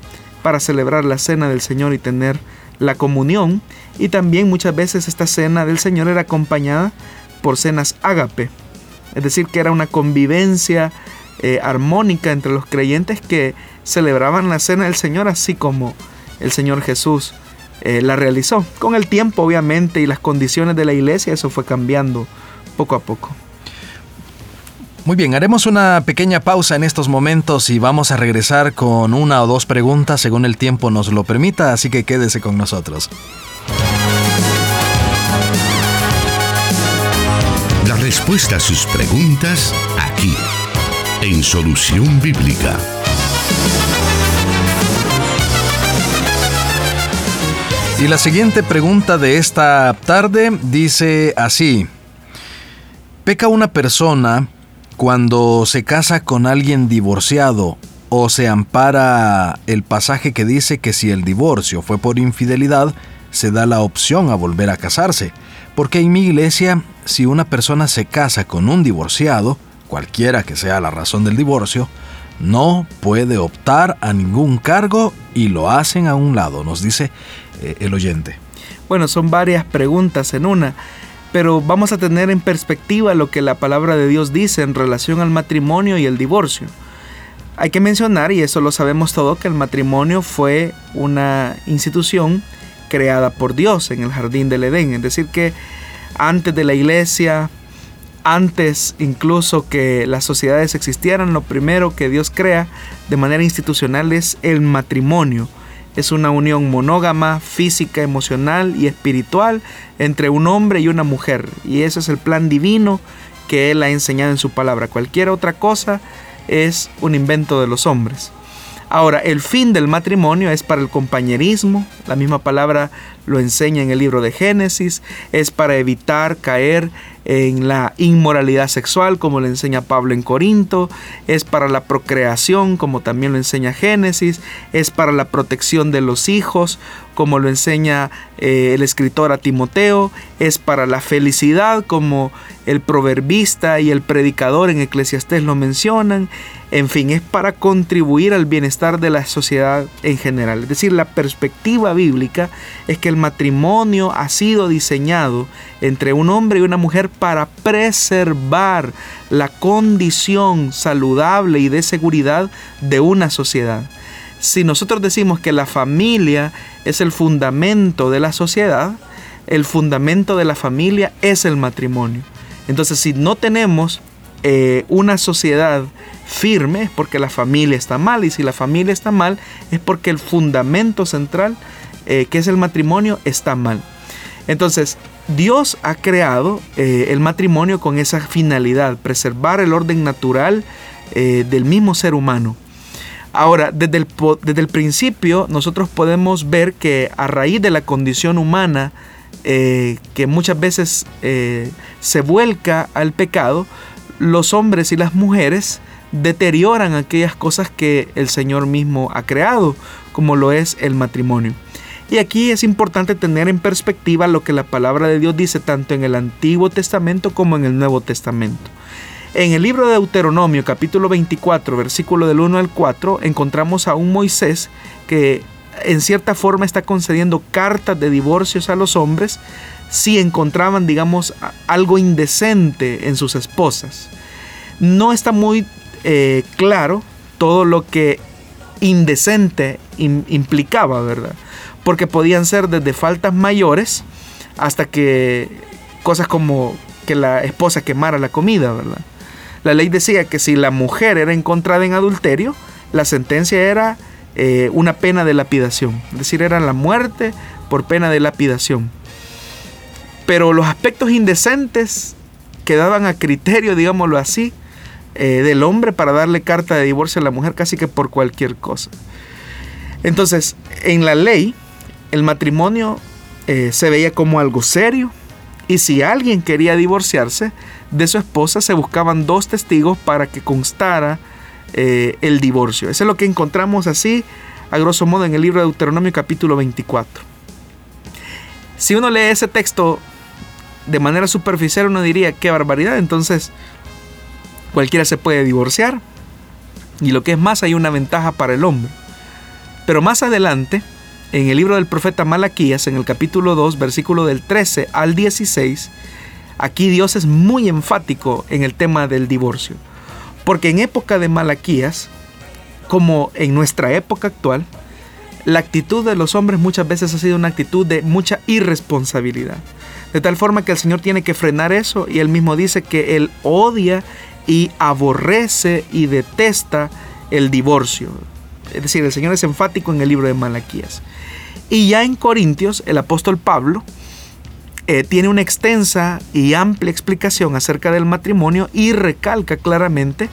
para celebrar la cena del Señor y tener la comunión. Y también muchas veces esta cena del Señor era acompañada por cenas ágape, es decir, que era una convivencia eh, armónica entre los creyentes que celebraban la cena del Señor así como el Señor Jesús eh, la realizó. Con el tiempo, obviamente, y las condiciones de la iglesia, eso fue cambiando poco a poco. Muy bien, haremos una pequeña pausa en estos momentos y vamos a regresar con una o dos preguntas según el tiempo nos lo permita, así que quédese con nosotros. La respuesta a sus preguntas aquí, en Solución Bíblica. Y la siguiente pregunta de esta tarde dice así, ¿peca una persona cuando se casa con alguien divorciado o se ampara el pasaje que dice que si el divorcio fue por infidelidad, se da la opción a volver a casarse. Porque en mi iglesia, si una persona se casa con un divorciado, cualquiera que sea la razón del divorcio, no puede optar a ningún cargo y lo hacen a un lado, nos dice eh, el oyente. Bueno, son varias preguntas en una pero vamos a tener en perspectiva lo que la palabra de Dios dice en relación al matrimonio y el divorcio. Hay que mencionar, y eso lo sabemos todo, que el matrimonio fue una institución creada por Dios en el jardín del Edén. Es decir, que antes de la iglesia, antes incluso que las sociedades existieran, lo primero que Dios crea de manera institucional es el matrimonio es una unión monógama, física, emocional y espiritual entre un hombre y una mujer. Y ese es el plan divino que Él ha enseñado en su palabra. Cualquier otra cosa es un invento de los hombres. Ahora, el fin del matrimonio es para el compañerismo, la misma palabra lo enseña en el libro de Génesis, es para evitar caer en la inmoralidad sexual, como lo enseña Pablo en Corinto, es para la procreación, como también lo enseña Génesis, es para la protección de los hijos, como lo enseña eh, el escritor a Timoteo, es para la felicidad, como el proverbista y el predicador en Eclesiastés lo mencionan, en fin, es para contribuir al bienestar de la sociedad en general. Es decir, la perspectiva bíblica es que el matrimonio ha sido diseñado entre un hombre y una mujer para preservar la condición saludable y de seguridad de una sociedad. Si nosotros decimos que la familia es el fundamento de la sociedad, el fundamento de la familia es el matrimonio. Entonces, si no tenemos eh, una sociedad firme es porque la familia está mal y si la familia está mal es porque el fundamento central eh, que es el matrimonio está mal. Entonces Dios ha creado eh, el matrimonio con esa finalidad, preservar el orden natural del mismo ser humano. Ahora, desde el, desde el, principio nosotros podemos ver que a raíz de la condición humana que muchas veces se vuelca al pecado, los hombres y las mujeres deterioran aquellas cosas que el Señor mismo ha creado, como lo es el matrimonio. Y aquí es importante tener en perspectiva lo que la palabra de Dios dice tanto en el Antiguo Testamento como en el Nuevo Testamento. En el libro de Deuteronomio capítulo 24 versículo del 1 al 4 encontramos a un Moisés que en cierta forma está concediendo cartas de divorcios a los hombres si encontraban, digamos, algo indecente en sus esposas. No está muy eh, claro todo lo que indecente implicaba, ¿verdad? Porque podían ser desde faltas mayores hasta que cosas como que la esposa quemara la comida, ¿verdad? La ley decía que si la mujer era encontrada en adulterio, la sentencia era eh, una pena de lapidación, es decir, era la muerte por pena de lapidación. Pero los aspectos indecentes quedaban a criterio, digámoslo así, eh, del hombre para darle carta de divorcio a la mujer casi que por cualquier cosa. Entonces, en la ley, el matrimonio eh, se veía como algo serio y si alguien quería divorciarse de su esposa, se buscaban dos testigos para que constara eh, el divorcio. Eso es lo que encontramos así, a grosso modo, en el libro de Deuteronomio capítulo 24. Si uno lee ese texto de manera superficial uno diría, qué barbaridad. Entonces, cualquiera se puede divorciar y lo que es más hay una ventaja para el hombre. Pero más adelante, en el libro del profeta Malaquías, en el capítulo 2, versículo del 13 al 16, aquí Dios es muy enfático en el tema del divorcio. Porque en época de Malaquías, como en nuestra época actual, la actitud de los hombres muchas veces ha sido una actitud de mucha irresponsabilidad. De tal forma que el Señor tiene que frenar eso y él mismo dice que él odia y aborrece y detesta el divorcio. Es decir, el Señor es enfático en el libro de Malaquías. Y ya en Corintios, el apóstol Pablo eh, tiene una extensa y amplia explicación acerca del matrimonio y recalca claramente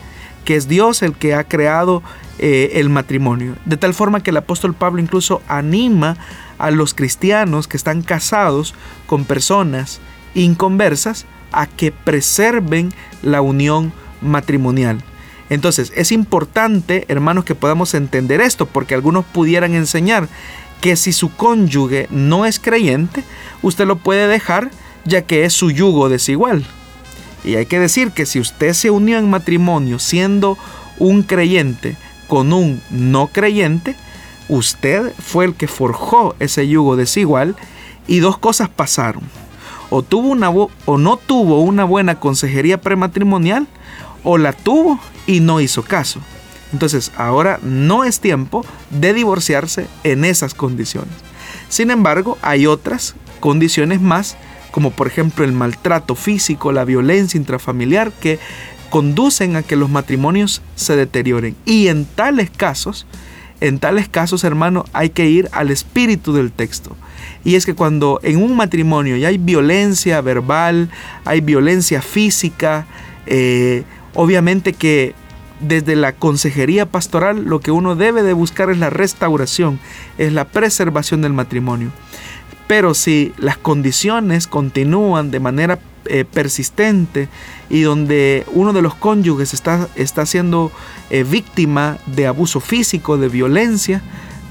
que es Dios el que ha creado eh, el matrimonio. De tal forma que el apóstol Pablo incluso anima a los cristianos que están casados con personas inconversas a que preserven la unión matrimonial. Entonces es importante, hermanos, que podamos entender esto, porque algunos pudieran enseñar que si su cónyuge no es creyente, usted lo puede dejar ya que es su yugo desigual. Y hay que decir que si usted se unió en matrimonio siendo un creyente, con un no creyente, usted fue el que forjó ese yugo desigual y dos cosas pasaron. O, tuvo una, o no tuvo una buena consejería prematrimonial o la tuvo y no hizo caso. Entonces ahora no es tiempo de divorciarse en esas condiciones. Sin embargo, hay otras condiciones más, como por ejemplo el maltrato físico, la violencia intrafamiliar, que conducen a que los matrimonios se deterioren. Y en tales casos, en tales casos, hermano, hay que ir al espíritu del texto. Y es que cuando en un matrimonio ya hay violencia verbal, hay violencia física, eh, obviamente que desde la consejería pastoral lo que uno debe de buscar es la restauración, es la preservación del matrimonio. Pero si las condiciones continúan de manera eh, persistente y donde uno de los cónyuges está, está siendo eh, víctima de abuso físico, de violencia,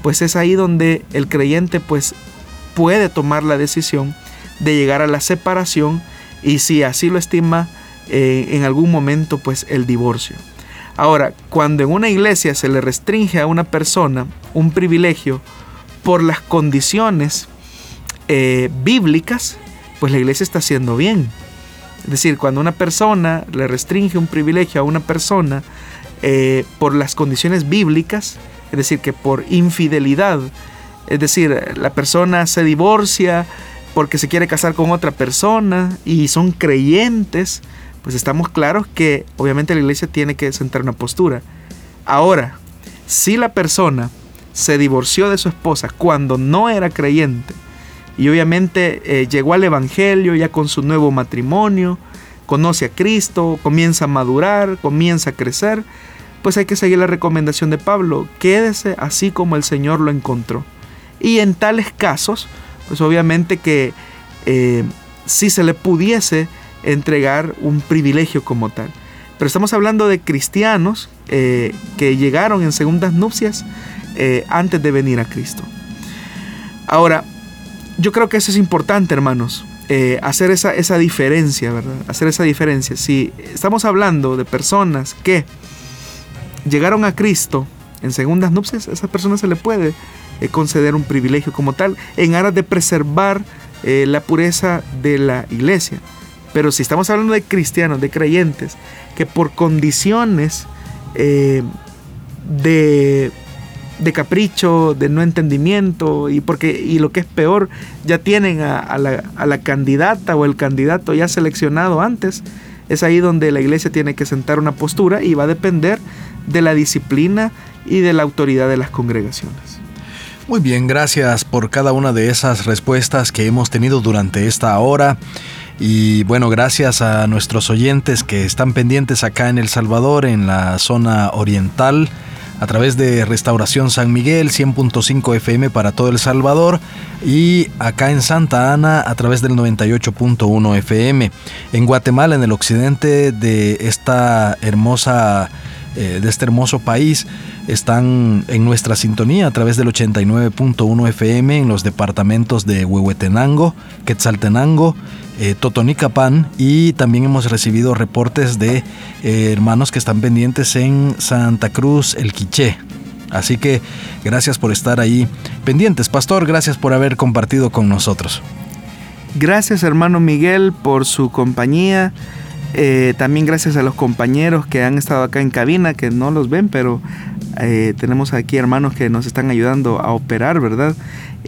pues es ahí donde el creyente pues puede tomar la decisión de llegar a la separación y si así lo estima eh, en algún momento pues el divorcio. Ahora, cuando en una iglesia se le restringe a una persona un privilegio por las condiciones bíblicas, pues la iglesia está haciendo bien. Es decir, cuando una persona le restringe un privilegio a una persona eh, por las condiciones bíblicas, es decir, que por infidelidad, es decir, la persona se divorcia porque se quiere casar con otra persona y son creyentes, pues estamos claros que obviamente la iglesia tiene que sentar una postura. Ahora, si la persona se divorció de su esposa cuando no era creyente, y obviamente eh, llegó al Evangelio ya con su nuevo matrimonio, conoce a Cristo, comienza a madurar, comienza a crecer, pues hay que seguir la recomendación de Pablo, quédese así como el Señor lo encontró. Y en tales casos, pues obviamente que eh, si se le pudiese entregar un privilegio como tal. Pero estamos hablando de cristianos eh, que llegaron en segundas nupcias antes de venir a Cristo. Ahora, yo creo que eso es importante, hermanos. Eh, hacer esa, esa diferencia, ¿verdad? Hacer esa diferencia. Si estamos hablando de personas que llegaron a Cristo en segundas nupcias, a esas personas se le puede eh, conceder un privilegio como tal en aras de preservar eh, la pureza de la iglesia. Pero si estamos hablando de cristianos, de creyentes, que por condiciones de de capricho, de no entendimiento y porque y lo que es peor, ya tienen a, la, a, la, candidata o el candidato ya seleccionado antes. Es ahí donde la iglesia tiene que sentar una postura y va a depender de la disciplina y de la autoridad de las congregaciones. Muy bien, gracias por cada una de esas respuestas que hemos tenido durante esta hora. Y bueno, gracias a nuestros oyentes que están pendientes acá en El Salvador, en la zona oriental a través de Restauración San Miguel 100.5 FM para todo El Salvador y acá en Santa Ana a través del 98.1 FM. En Guatemala, en el occidente de esta hermosa eh, de este hermoso país, están en nuestra sintonía a través del 89.1 FM en los departamentos de Huehuetenango, Quetzaltenango, eh, Totonicapán y también hemos recibido reportes de eh, hermanos que están pendientes en Santa Cruz, El Quiché. Así que gracias por estar ahí pendientes. Pastor, gracias por haber compartido con nosotros. Gracias hermano Miguel por su compañía. Eh, también gracias a los compañeros que han estado acá en cabina, que no los ven, pero eh, tenemos aquí hermanos que nos están ayudando a operar, ¿verdad?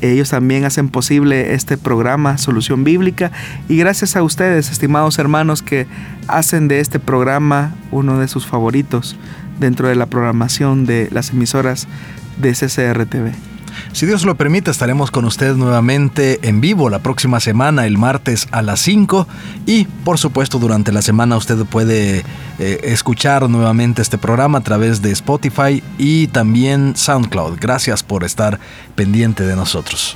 Ellos también hacen posible este programa Solución Bíblica y gracias a ustedes, estimados hermanos, que hacen de este programa uno de sus favoritos dentro de la programación de las emisoras de CCRTV. Si Dios lo permite, estaremos con usted nuevamente en vivo la próxima semana, el martes a las 5. Y por supuesto, durante la semana usted puede eh, escuchar nuevamente este programa a través de Spotify y también SoundCloud. Gracias por estar pendiente de nosotros.